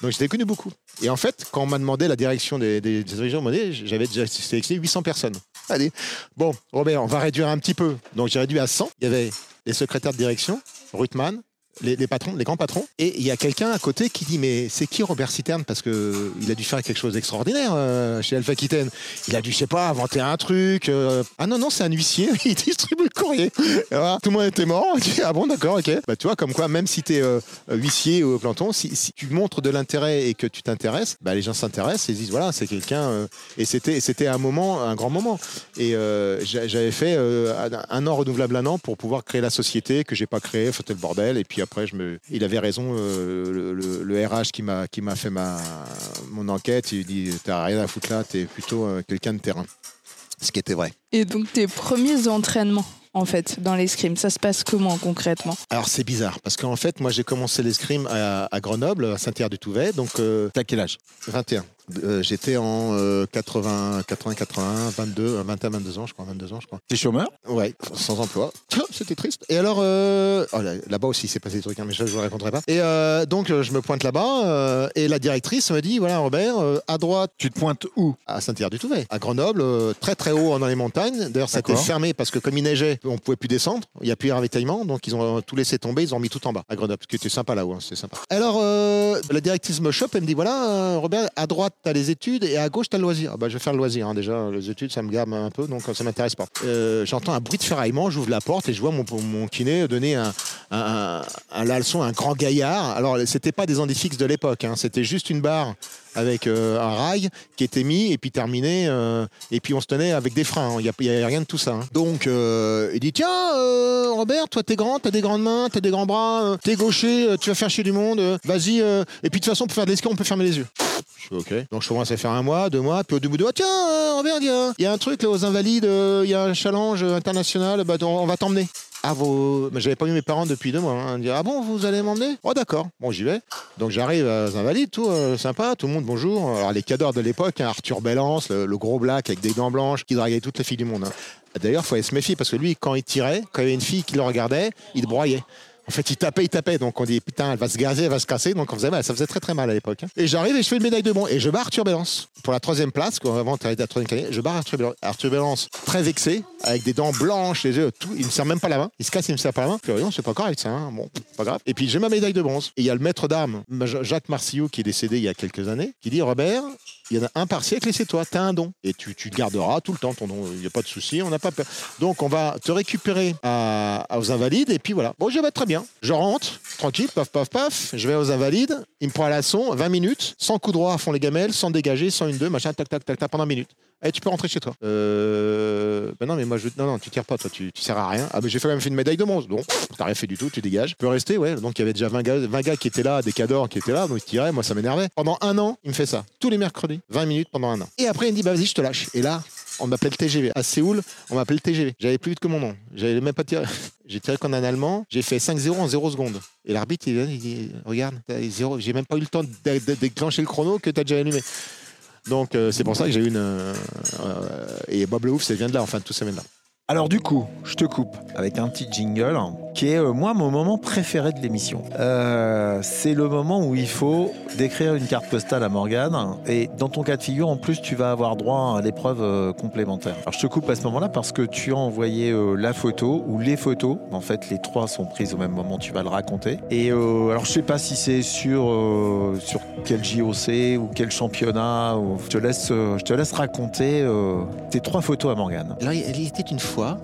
[SPEAKER 4] Donc j'étais connu beaucoup. Et en fait, quand on m'a demandé la direction des, des, dirigeants, j'avais déjà sélectionné 800 personnes. Allez, bon, Robert, on va réduire un petit peu. Donc j'ai réduit à 100. Il y avait les secrétaires de direction, Ruthman, les, patrons, les grands patrons. Et il y a quelqu'un à côté qui dit mais c'est qui Robert Citerne? Parce que il a dû faire quelque chose d'extraordinaire euh, chez Alpha Aquitaine. Il a dû, je sais pas, inventer un truc. euh. Ah non non, c'est un huissier. *laughs* il distribue le courrier. Tout le monde était mort. Ah bon d'accord, ok. Bah tu vois comme quoi, même si tu es huissier ou planton, si, tu montres de l'intérêt et que tu t'intéresses, bah, les gens s'intéressent et disent voilà c'est quelqu'un. euh, et c'était un moment, un grand moment. Et euh, j'a- j'avais fait euh, un- an renouvelable un an pour pouvoir créer la société que j'ai pas créée, c'était le bordel. Et puis après, je me, il avait raison, euh, le, le- le RH qui m'a qui m'a fait ma mon enquête. Il dit t'as rien à foutre là, t'es plutôt euh, quelqu'un de terrain. Ce qui était vrai.
[SPEAKER 3] Et donc tes premiers entraînements, en fait, dans l'escrime, ça se passe comment concrètement?
[SPEAKER 4] Alors c'est bizarre parce qu'en fait, moi j'ai commencé l'escrime à, à Grenoble, à Saint-Pierre-du-Touvet, donc euh,
[SPEAKER 2] T'as quel âge?
[SPEAKER 4] 21. Euh, J'étais en euh, 80, 80, 81, 22, euh, 21, 22 ans, je crois, 22 ans, je crois.
[SPEAKER 2] T'es chômeur?
[SPEAKER 4] Ouais, sans emploi. *laughs* C'était triste. Et alors, euh, oh là- là-bas aussi, c'est passé des trucs, hein, mais je ne vous raconterai pas. Et euh, donc, je me pointe là-bas, et la directrice me dit voilà, Robert, à droite,
[SPEAKER 2] Tu te pointes où?
[SPEAKER 4] À Saint-Pierre-du-Touvet, à Grenoble, très très haut dans les montagnes. D'ailleurs, ça a été fermé parce que comme il neigeait, on pouvait plus descendre. Il n'y a plus de ravitaillement, donc ils ont tout laissé tomber. Ils ont mis tout en bas à Grenoble, ce qui était sympa là-haut. hein, c'est sympa. Alors, la directrice me chope, elle me dit voilà, Robert, à droite, tu as les études et à gauche, tu as le loisir. Ah bah, je vais faire le loisir. hein, déjà, les études, ça me gamme un peu, donc ça m'intéresse pas. Euh, J'entends un bruit de ferraillement, j'ouvre la porte et je vois mon, kiné donner un, un, un, un leçon à un grand gaillard. Alors, c'était pas des handifixes de l'époque, hein, c'était juste une barre avec euh, un rail qui était mis et puis terminé. euh, et puis on se tenait avec des freins. hein. Il n'y a, rien de tout ça. hein. Donc euh, il dit Tiens, Robert, toi t'es grand, t'as des grandes mains, t'as des grands bras, t'es gaucher, tu vas faire chier du monde, vas-y. euh. Et puis de toute façon, pour faire de l'escalade, on peut fermer les yeux. Je fais OK. Donc je commence à faire un mois, deux mois, puis au bout de mois, tiens, Robert, il y, a- il y a un truc là aux Invalides, il y a un challenge international, bah, on va t'emmener. Ah, vos... j'avais pas vu mes parents depuis deux mois. Hein. Disaient, ah bon, vous allez m'emmener? Oh d'accord, bon j'y vais. Donc j'arrive à Invalides, tout euh, sympa, tout le monde bonjour. Alors les cadors de l'époque, hein, Arthur Bellance, le, gros black avec des dents blanches, qui draguait toutes les filles du monde. hein. D'ailleurs, faut se méfier parce que lui, quand il tirait, quand il y avait une fille qui le regardait, il broyait. En fait, il tapait, il tapait. Donc on dit putain, elle va se gazer, elle va se casser. Donc. Ça faisait très très mal à l'époque. hein. Et j'arrive et je fais une médaille de bronze. Et je bats Arthur Bellance pour la troisième place. Quand avant, à la troisième année, je bats Arthur. Arthur Bellance, très vexé, avec des dents blanches, les yeux, tout. Il me serre même pas la main. Il se casse, il me serre pas la main. Non, c'est pas correct ça. hein. Bon, pas grave. Et puis j'ai ma médaille de bronze. Et il y a le maître d'armes, Jacques Marcillou, qui est décédé il y a quelques années, qui dit Robert, il y en a un par siècle et c'est toi, tu as un don. Et tu, tu garderas tout le temps, ton don. Il n'y a pas de souci, on n'a pas peur. Donc on va te récupérer aux Invalides et puis voilà. Bon, je vais très bien. Je rentre, tranquille, paf, paf, paf. Je vais aux Invalides, il me prend à l'assaut, 20 minutes, sans coup droit à fond les gamelles, sans dégager, sans une deux, machin, tac, tac, tac, tac, pendant 20 minutes. Et tu peux rentrer chez toi. Euh... Ben non, mais moi, je... non, non, tu tires pas, toi, tu, tu sers à rien. Ah, mais j'ai quand même fait une médaille de bronze. Donc, t'as rien fait du tout, tu dégages. Tu peux rester, ouais. Donc, il y avait déjà 20 gars, 20 gars qui étaient là, des cadors qui étaient là, donc ils tiraient. Moi, ça m'énervait. Pendant un an, il me fait ça. Tous les mercredis, 20 minutes pendant un an. Et après, il me dit, bah, vas-y, je te lâche. Et là, on m'appelait le TGV. À Séoul, on m'appelait le TGV. J'avais plus vite que mon nom. J'avais même pas tiré. *laughs* J'ai tiré comme un allemand. J'ai fait 5-0 en 0 secondes. Et l'arbitre, il, il dit Regarde, t'as j'ai même pas eu le temps de, déclencher le chrono que tu as déjà allumé. Donc, euh, c'est pour ça que j'ai eu une. euh, et Bob le Ouf, ça vient de là, enfin, tout ça vient de là.
[SPEAKER 2] Alors du coup, je te coupe avec un petit jingle qui est euh, moi mon moment préféré de l'émission. Euh, c'est le moment où il faut décrire une carte postale à Morgane et dans ton cas de figure en plus tu vas avoir droit à l'épreuve euh, complémentaire. Alors je te coupe à ce moment-là parce que tu as envoyé euh, la photo ou les photos. En fait les trois sont prises au même moment, tu vas le raconter. Et alors je sais pas si c'est sur sur quel JOC ou quel championnat. Je te laisse je te laisse raconter tes trois photos à Morgane.
[SPEAKER 4] Alors, il était une fois,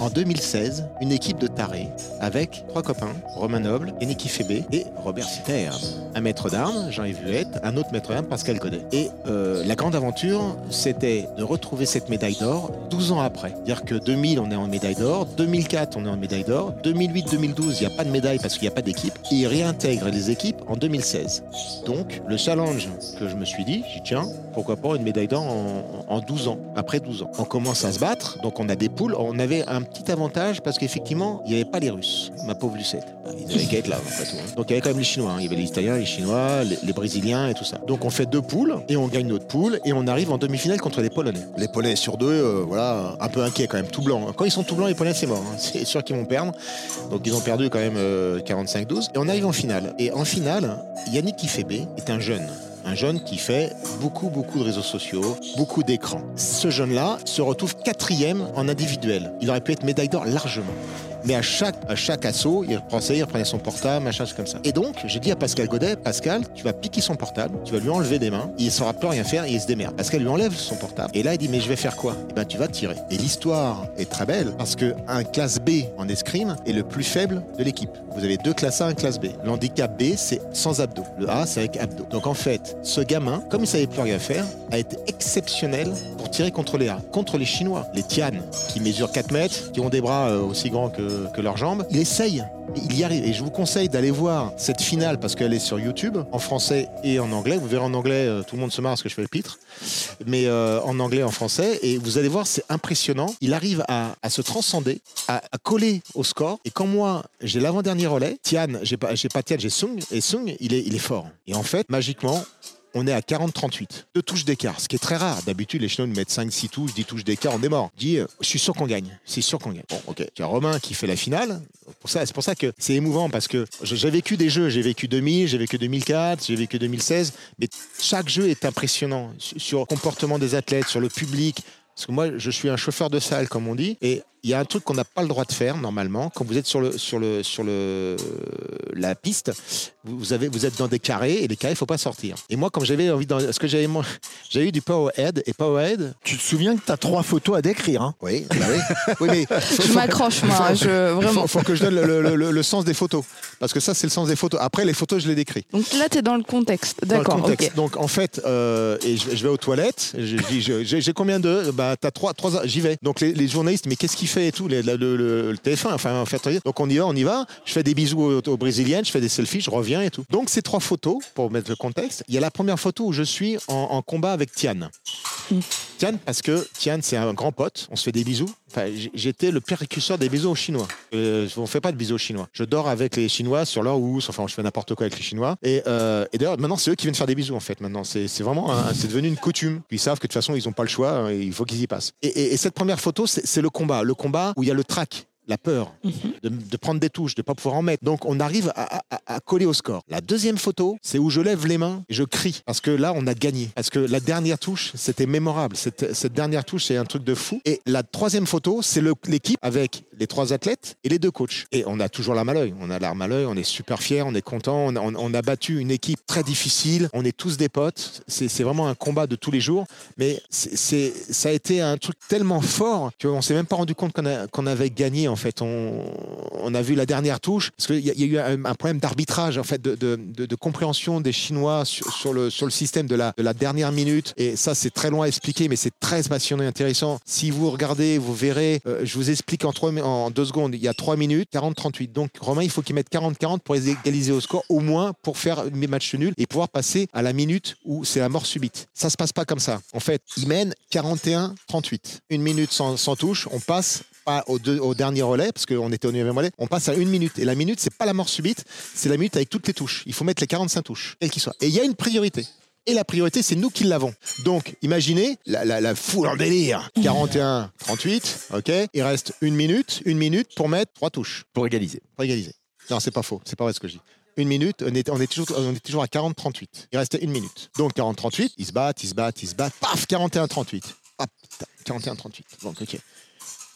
[SPEAKER 4] en 2016, une équipe de tarés avec trois copains, Romain Noble, Yannick Ifébé et Robert Citer. Un maître d'armes, Jean-Yves Vuette, un autre maître d'armes, Pascal Godet. Et euh, la grande aventure, c'était de retrouver cette médaille d'or 12 ans après. C'est-à-dire que 2000, on est en médaille d'or, 2004, on est en médaille d'or, 2008-2012, il n'y a pas de médaille parce qu'il n'y a pas d'équipe. Et ils réintègrent les équipes en 2016. Donc, le challenge que je me suis dit, j'ai tiens, pourquoi pas une médaille d'or en, en 12 ans, après 12 ans. On commence à se battre, donc on a des poules. On avait un petit avantage parce qu'effectivement, il n'y avait pas les Russes, ma pauvre Lucette. Ils avaient qu'à là, en fait. hein. Donc il y avait quand même les Chinois. hein. Il y avait les Italiens, les Chinois, les, Brésiliens et tout ça. Donc on fait deux poules et on gagne notre poule et on arrive en demi-finale contre les Polonais. Les Polonais sur deux, euh, voilà, un peu inquiets quand même, tout blanc. Quand ils sont tout blancs, les Polonais, c'est mort. hein. *laughs* C'est sûr qu'ils vont perdre. Donc ils ont perdu quand même euh, 45-12. Et on arrive en finale. Et en finale, Yannick Ifébé est un jeune. Un jeune qui fait beaucoup, beaucoup de réseaux sociaux, beaucoup d'écrans. Ce jeune-là se retrouve quatrième en individuel. Il aurait pu être médaille d'or largement. Mais à chaque, à chaque assaut, il reprenait, il reprenait son portable, machin, comme ça. Et donc, j'ai dit à Pascal Godet, Pascal, tu vas piquer son portable, tu vas lui enlever des mains, il ne saura plus rien faire et il se démerde. Pascal lui enlève son portable. Et là, il dit, mais je vais faire quoi? Eh ben, tu vas tirer. Et l'histoire est très belle parce que un classe B en escrime est le plus faible de l'équipe. Vous avez deux classes A, un classe B. L'handicap B, c'est sans abdos. Le A, c'est avec abdos. Donc en fait, ce gamin, comme il savait plus rien faire, a été exceptionnel pour tirer contre les A, contre les Chinois, les Tian, qui mesurent 4 mètres, qui ont des bras euh, aussi grands que, que leurs jambes. Il essaye. Il y arrive. Et je vous conseille d'aller voir cette finale parce qu'elle est sur YouTube, en français et en anglais. Vous verrez en anglais, euh, tout le monde se marre parce que je fais le pitre. Mais euh, en anglais, en français. Et vous allez voir, c'est impressionnant. Il arrive à, se transcender, à, à coller au score. Et quand moi, j'ai l'avant-dernier relais, Tian, j'ai pas, pas Tian, j'ai Sung. Et Sung, il est, il est fort. Et en fait, magiquement, on est à 40-38. Deux touches d'écart, ce qui est très rare. D'habitude, les Chinois nous mettent 5-6 touches, 10 touches d'écart, on est mort. Dis, euh, je suis sûr qu'on gagne. C'est sûr qu'on gagne. Bon, ok. Tu as Romain qui fait la finale. C'est pour ça que c'est émouvant parce que j'ai vécu des jeux. J'ai vécu 2000, j'ai vécu 2004, j'ai vécu 2016. Mais chaque jeu est impressionnant sur le comportement des athlètes, sur le public. Parce que moi, je suis un chauffeur de salle, comme on dit, il y a un truc qu'on n'a pas le droit de faire normalement. Quand vous êtes sur le sur le sur le la piste, vous avez vous êtes dans des carrés et les carrés, il faut pas sortir. Et moi, comme j'avais envie, de, parce que j'avais moi, j'avais eu du powerhead et powerhead,
[SPEAKER 6] Tu te souviens que tu as trois photos à décrire. Hein?
[SPEAKER 4] Oui, bah oui, *laughs* oui, mais faut-
[SPEAKER 3] Je
[SPEAKER 4] faut-
[SPEAKER 3] m'accroche, moi, je,
[SPEAKER 4] faut,
[SPEAKER 3] vraiment.
[SPEAKER 4] faut que je donne le, le- le- le sens des photos, parce que ça, c'est le sens des photos. Après, les photos, je les décris.
[SPEAKER 3] Donc là, tu es dans le contexte. D'accord,
[SPEAKER 4] contexte.
[SPEAKER 3] ok.
[SPEAKER 4] Donc en fait, euh, et je, je vais aux toilettes. je je- J'ai j'ai combien de Bah t'as trois, trois. J'y vais. Donc les, les journalistes, mais qu'est-ce qu'il fait et tout, les- le, le- le- le TF1. Enfin, en fait, donc on y va, on y va. Je fais des bisous aux, aux brésiliennes, je fais des selfies, je reviens et tout. Donc ces trois photos pour mettre le contexte. Il y a la première photo où je suis en, en combat avec Tian. Tian, parce que Tian, c'est un grand pote. On se fait des bisous. J'étais le précurseur des bisous aux Chinois. Euh, on fait pas de bisous aux Chinois. Je dors avec les Chinois sur leur housse. Enfin, je fais n'importe quoi avec les Chinois. Et, euh, et d'ailleurs, maintenant, c'est eux qui viennent faire des bisous, en fait. Maintenant, c'est vraiment, c'est devenu une coutume. Ils savent que de toute façon, ils n'ont pas le choix. hein, il faut qu'ils y passent. Et, et- et cette première photo, c'est le combat. Le combat où il y a le track. La peur de, de prendre des touches, de ne pas pouvoir en mettre. Donc on arrive à, à- à coller au score. La deuxième photo, c'est où je lève les mains et je crie. Parce que là, on a gagné. Parce que la dernière touche, c'était mémorable. Cette, cette dernière touche, c'est un truc de fou. Et la troisième photo, c'est le- l'équipe avec les trois athlètes et les deux coachs. Et on a toujours l'arme à l'œil. On a l'arme à l'œil, on est super fiers, on est content. On a, on- on a battu une équipe très difficile. On est tous des potes. C'est vraiment un combat de tous les jours. Mais c'est ça a été un truc tellement fort qu'on s'est même pas rendu compte qu'on avait gagné en fait. On, a vu la dernière touche parce qu'il y, a- il y a eu un, problème d'arbitrage en fait, de, compréhension des Chinois sur, le, système de la, de la dernière minute. Et ça, c'est très long à expliquer, mais c'est très passionnant et intéressant. Si vous regardez, vous verrez. euh, je vous explique en, en deux secondes. Il y a 3 minutes, 40-38. Donc Romain, il faut qu'il mette 40-40 pour égaliser au score, au moins pour faire mes matchs nuls et pouvoir passer à la minute où c'est la mort subite. Ça se passe pas comme ça. En fait, il mène 41-38. Une minute sans touche, on passe pas au, deux- au dernier relais, parce qu'on était au 9 relais, on passe à une minute. Et la minute, c'est pas la mort subite, c'est la minute avec toutes les touches. Il faut mettre les 45 touches, quelles qu'ils soient. Et il y a une priorité. Et la priorité, c'est nous qui l'avons. Donc, imaginez la, la, la foule en délire. 41, 38, ok. Il reste une minute, une minute pour mettre trois touches,
[SPEAKER 6] Pour égaliser.
[SPEAKER 4] pour égaliser. Non, c'est pas faux, c'est pas vrai ce que je dis. Une minute, on est, on est toujours, on est toujours à 40-38. Il restait une minute. Donc 40-38, ils se battent, ils se battent, ils se battent. Paf, 41-38. Ah putain, 41-38. Donc ok.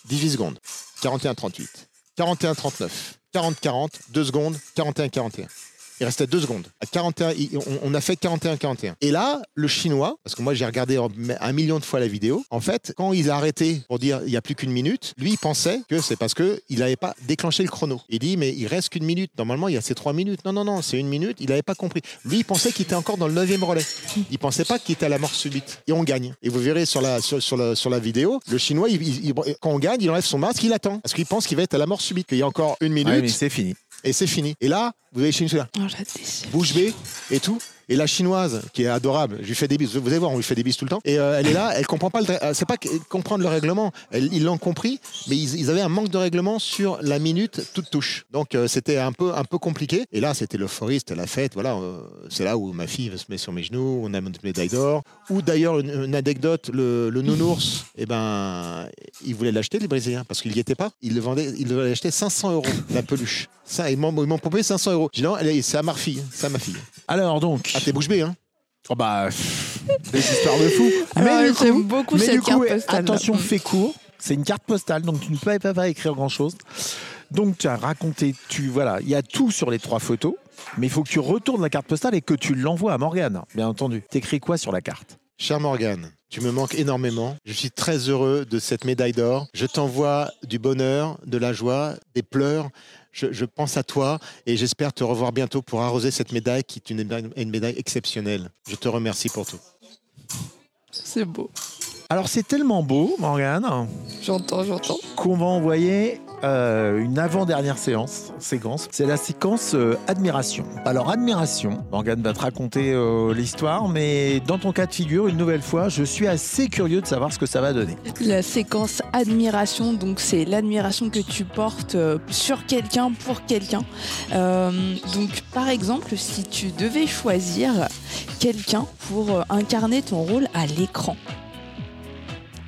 [SPEAKER 4] 18 secondes. 41-38. 41-39. 40-40. 2 secondes. 41-41. Il restait 2 secondes. À 41, il- on, a fait 41-41. Et là, le chinois, parce que moi j'ai regardé un million de fois la vidéo, en fait, quand il a arrêté pour dire il n'y a plus qu'une minute, lui il pensait que c'est parce qu'il n'avait pas déclenché le chrono. Il dit mais il reste qu'une minute. Normalement il y a ces 3 minutes. Non, non, non, c'est une minute. Il n'avait pas compris. Lui il pensait qu'il était encore dans le 9 relais. Il pensait pas qu'il était à la mort subite. Et on gagne. Et vous verrez sur la, sur, sur la, sur la vidéo, le chinois, il- il- il- quand on gagne, il enlève son masque, il attend. Parce qu'il pense qu'il va être à la mort subite. Qu'il y a encore une minute
[SPEAKER 6] Ouais, mais c'est fini.
[SPEAKER 4] Et c'est fini. Et là, vous avez Chine, là,
[SPEAKER 3] Oh,
[SPEAKER 4] bouche bée et tout. Et la chinoise, qui est adorable, je lui fais des bises. Vous allez voir, on lui fait des bises tout le temps. Et euh, elle est là, elle comprend pas le. C'est pas comprendre le règlement. Ils l'ont compris, mais ils, avaient un manque de règlement sur la minute toute touche. Donc euh, c'était un peu un peu compliqué. Et là, c'était l'euphorie, c'était la fête. Voilà, euh, c'est là où ma fille se met sur mes genoux. On a une médaille d'or. Ou d'ailleurs une, anecdote, le, le nounours, eh ben, ils voulaient l'acheter les Brésiliens parce qu'il y était pas. Ils le vendaient, ils devaient l'acheter 500 euros la peluche. Ça, ils m'ont proposé 500 euros. J'ai dit non, c'est à ma fille, c'est à ma fille.
[SPEAKER 6] Alors donc,
[SPEAKER 4] Ah, t'es bouche bée, hein
[SPEAKER 6] oh bah, des histoires de fous.
[SPEAKER 3] Alors,
[SPEAKER 6] mais du
[SPEAKER 3] j'aime
[SPEAKER 6] coup,
[SPEAKER 3] beaucoup
[SPEAKER 6] mais
[SPEAKER 3] cette
[SPEAKER 6] du coup,
[SPEAKER 3] carte postale.
[SPEAKER 6] attention,
[SPEAKER 3] Mm.
[SPEAKER 6] fait court. C'est une carte postale, donc tu ne peux pas, pas écrire grand-chose.
[SPEAKER 2] Donc, tu as raconté, tu voilà, il y a tout sur les trois photos, mais il faut que tu retournes la carte postale et que tu l'envoies à Morgane, bien entendu. T'écris quoi sur la carte?
[SPEAKER 4] Cher Morgane, tu me manques énormément. Je suis très heureux de cette médaille d'or. Je t'envoie du bonheur, de la joie, des pleurs. Je, je pense à toi et j'espère te revoir bientôt pour arroser cette médaille qui est une, médaille- une médaille exceptionnelle. Je te remercie pour tout.
[SPEAKER 3] C'est beau.
[SPEAKER 2] Alors, c'est tellement beau, Morgane,
[SPEAKER 3] J'entends, j'entends.
[SPEAKER 2] qu'on va envoyer euh, une avant-dernière séance, séquence. C'est la séquence euh, admiration. Alors, admiration, Morgane va te raconter euh, l'histoire, mais dans ton cas de figure, une nouvelle fois, je suis assez curieux de savoir ce que ça va donner.
[SPEAKER 3] La séquence admiration, donc c'est l'admiration que tu portes sur quelqu'un pour quelqu'un. Donc par exemple, si tu devais choisir quelqu'un pour incarner ton rôle à l'écran.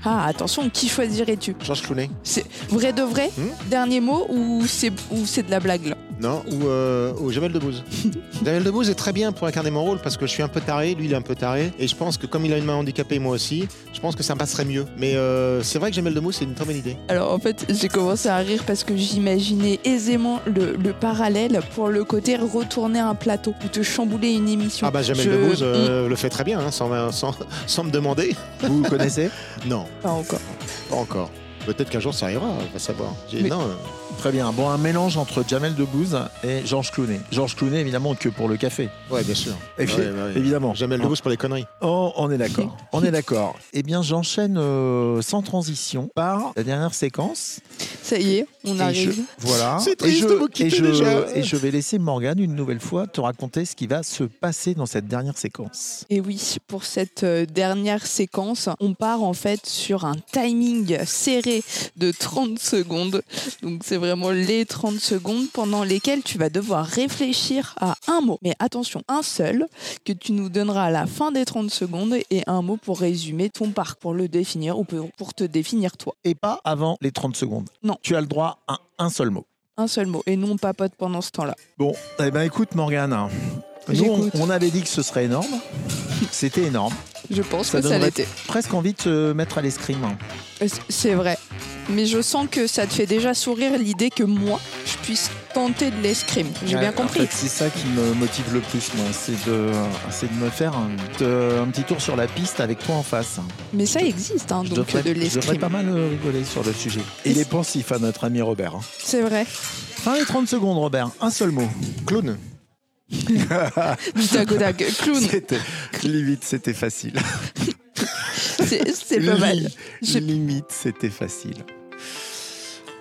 [SPEAKER 3] Ah attention, qui choisirais-tu?
[SPEAKER 4] Georges Clooney.
[SPEAKER 3] C'est vrai de vrai?
[SPEAKER 4] Hmm?
[SPEAKER 3] Dernier mot ou c'est ou c'est de la blague là?
[SPEAKER 4] Non Ou, euh, ou Jamel Debbouze *laughs* Jamel Debbouze est très bien pour incarner mon rôle parce que je suis un peu taré, lui il est un peu taré. Et je pense que comme il a une main handicapée, moi aussi, je pense que ça passerait mieux. Mais euh, c'est vrai que Jamel Debbouze, c'est une très bonne idée.
[SPEAKER 3] Alors en fait, j'ai commencé à rire parce que j'imaginais aisément le, le parallèle pour le côté retourner un plateau ou te chambouler une émission.
[SPEAKER 4] Ah bah Jamel
[SPEAKER 3] Je-
[SPEAKER 4] Debbouze euh, le fait très bien, hein, sans, sans, sans me demander.
[SPEAKER 2] Vous connaissez? *laughs*
[SPEAKER 4] Non,
[SPEAKER 3] Pas encore.
[SPEAKER 4] pas encore. Peut-être qu'un jour ça arrivera, on va savoir.
[SPEAKER 3] Mais-
[SPEAKER 4] Non, euh,
[SPEAKER 2] Très bien. Bon, un mélange entre Jamel Debbouze et Georges Clooney. Georges Clooney, évidemment, que pour le café.
[SPEAKER 4] ouais, bien sûr.
[SPEAKER 2] Et puis,
[SPEAKER 4] Ouais, ouais, ouais.
[SPEAKER 2] Évidemment.
[SPEAKER 4] Jamel Debbouze pour les conneries.
[SPEAKER 2] Oh, on est d'accord. *laughs* On est d'accord. Eh bien, j'enchaîne euh, sans transition par la dernière séquence.
[SPEAKER 3] Ça y est, on
[SPEAKER 2] Et je-
[SPEAKER 3] arrive.
[SPEAKER 2] voilà. *laughs*
[SPEAKER 4] C'est
[SPEAKER 2] et
[SPEAKER 4] triste
[SPEAKER 2] je,
[SPEAKER 4] de vous quitter
[SPEAKER 2] et je,
[SPEAKER 4] déjà.
[SPEAKER 2] et je vais laisser Morgane une nouvelle fois te raconter ce qui va se passer dans cette dernière séquence.
[SPEAKER 3] Et oui, pour cette euh, dernière séquence, on part en fait sur un timing serré de 30 secondes. Donc c'est vraiment les 30 secondes pendant lesquelles tu vas devoir réfléchir à un mot. Mais attention, un seul que tu nous donneras à la fin des 30 secondes et un mot pour résumer ton parc, pour le définir ou pour te définir toi.
[SPEAKER 2] Et pas avant les 30 secondes.
[SPEAKER 3] Non.
[SPEAKER 2] Tu as le droit un seul mot.
[SPEAKER 3] Un seul mot. Et nous, on papote pendant ce temps-là.
[SPEAKER 2] Bon, eh ben écoute Morgane, nous on, avait dit que ce serait énorme. C'était énorme.
[SPEAKER 3] Je pense
[SPEAKER 2] Ça
[SPEAKER 3] que ça l'était.
[SPEAKER 2] presque envie de se mettre à l'escrime.
[SPEAKER 3] Euh, C'est vrai. Mais je sens que ça te fait déjà sourire l'idée que moi, je puisse tenter de l'escrime. J'ai
[SPEAKER 2] Ouais,
[SPEAKER 3] bien compris.
[SPEAKER 2] En fait, c'est ça qui me motive le plus, moi. C'est de, c'est de me faire un, de- un petit tour sur la piste avec toi en face.
[SPEAKER 3] Mais ça existe, hein,
[SPEAKER 2] Je
[SPEAKER 3] donc
[SPEAKER 2] devrais,
[SPEAKER 3] de
[SPEAKER 2] je devrais
[SPEAKER 3] l'escrime.
[SPEAKER 2] pas mal euh, rigoler sur le sujet. Il est pensif à notre ami Robert. hein.
[SPEAKER 3] C'est vrai.
[SPEAKER 2] Fin les 30 secondes, Robert. Un seul mot.
[SPEAKER 4] Clown.
[SPEAKER 3] Du tac au tac. Clown,
[SPEAKER 2] limite, c'était facile.
[SPEAKER 3] c'est c'est pas mal.
[SPEAKER 2] Limite, c'était facile.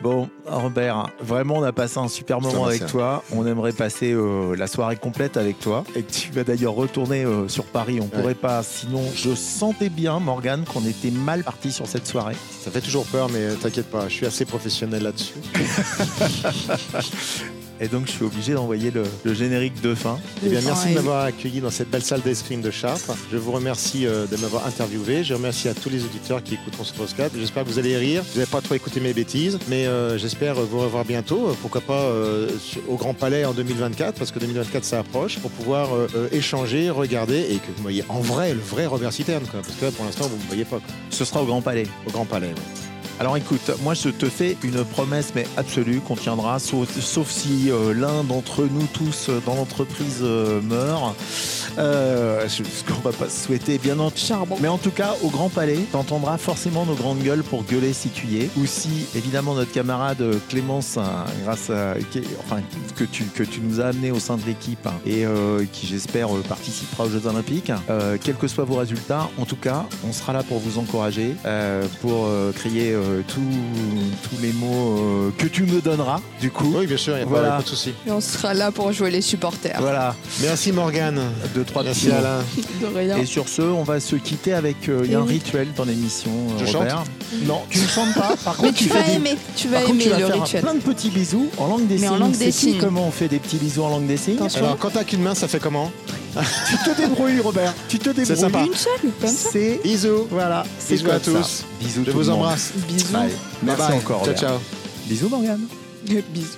[SPEAKER 2] Bon, Robert, vraiment, on a passé un super moment avec toi. On aimerait passer euh, la soirée complète avec toi. Et tu vas d'ailleurs retourner euh, sur Paris. On pourrait pas. Sinon, je sentais bien, Morgane, qu'on était mal parti sur cette soirée.
[SPEAKER 4] Ça fait toujours peur, mais t'inquiète pas, je suis assez professionnel là-dessus. *laughs*
[SPEAKER 2] Et donc, je suis obligé d'envoyer le, le générique de fin.
[SPEAKER 4] Eh bien, merci de m'avoir accueilli dans cette belle salle d'escrime de Chartres. Je vous remercie euh, de m'avoir interviewé. Je remercie à tous les auditeurs qui écouteront ce podcast. J'espère que vous allez rire. Vous n'avez pas trop écouté mes bêtises, mais euh, j'espère vous revoir bientôt. Euh, Pourquoi pas euh, au Grand Palais en 2024, parce que 2024 ça approche, pour pouvoir échanger, regarder et que vous voyez en vrai le vrai Robert Citerne. Quoi, parce que là, pour l'instant, vous ne me voyez pas. quoi.
[SPEAKER 2] Ce sera au Grand Palais.
[SPEAKER 4] Au Grand Palais. ouais.
[SPEAKER 2] Alors écoute, moi je te fais une promesse mais absolue qu'on tiendra, sauf, si euh, l'un d'entre nous tous euh, dans l'entreprise euh, meurt. Euh, ce qu'on va pas se souhaiter, bien entendu.
[SPEAKER 3] Charbon.
[SPEAKER 2] Mais en tout cas, au Grand Palais, t'entendras forcément nos grandes gueules pour gueuler si tu y es. Ou si, évidemment, notre camarade euh, Clémence, hein, grâce à, qui- enfin, que tu, que tu nous as amené au sein de l'équipe hein, et euh, qui, j'espère, euh, participera aux Jeux Olympiques. Euh, quels que soient vos résultats, en tout cas, on sera là pour vous encourager, euh, pour euh, crier euh, tous tous les mots euh, que tu me donneras, du coup.
[SPEAKER 4] Oui, bien sûr, il n'y a, pas-
[SPEAKER 2] Voilà.
[SPEAKER 4] y a pas de souci.
[SPEAKER 3] Et on sera là pour jouer les supporters.
[SPEAKER 2] Voilà,
[SPEAKER 4] Merci Morgane.
[SPEAKER 2] Deux, trois
[SPEAKER 4] Merci
[SPEAKER 2] petits mots.
[SPEAKER 4] Alain.
[SPEAKER 3] De rien.
[SPEAKER 2] Et sur ce, on va se quitter avec. euh, y a un
[SPEAKER 3] oui.
[SPEAKER 2] rituel dans l'émission, euh,
[SPEAKER 4] Je
[SPEAKER 2] Robert. Non, tu ne chantes pas. Par
[SPEAKER 3] Mais
[SPEAKER 2] contre,
[SPEAKER 3] tu
[SPEAKER 2] fais
[SPEAKER 3] vas
[SPEAKER 2] des-
[SPEAKER 3] aimer, tu vas
[SPEAKER 2] Par contre,
[SPEAKER 3] aimer
[SPEAKER 2] tu vas
[SPEAKER 3] le
[SPEAKER 2] faire
[SPEAKER 3] rituel.
[SPEAKER 2] plein de petits bisous en langue des
[SPEAKER 3] Mais
[SPEAKER 2] signes.
[SPEAKER 3] en langue des signes.
[SPEAKER 2] Comment on fait des petits bisous en langue des signes
[SPEAKER 3] Attention.
[SPEAKER 4] Alors, quand t'as qu'une main, ça fait comment
[SPEAKER 2] Tu te débrouilles, Robert. Tu te débrouilles.
[SPEAKER 4] C'est sympa.
[SPEAKER 3] Une seule, comme ça.
[SPEAKER 2] C'est
[SPEAKER 4] Bisous.
[SPEAKER 2] voilà. C'est
[SPEAKER 4] Bisous à
[SPEAKER 2] ça.
[SPEAKER 4] tous.
[SPEAKER 2] Bisous.
[SPEAKER 4] Je vous embrasse.
[SPEAKER 3] Bisous.
[SPEAKER 2] Bye. Merci
[SPEAKER 4] Bye
[SPEAKER 2] encore.
[SPEAKER 4] Ciao, ciao.
[SPEAKER 2] Bisous, Morgane. *laughs*
[SPEAKER 3] Bisous.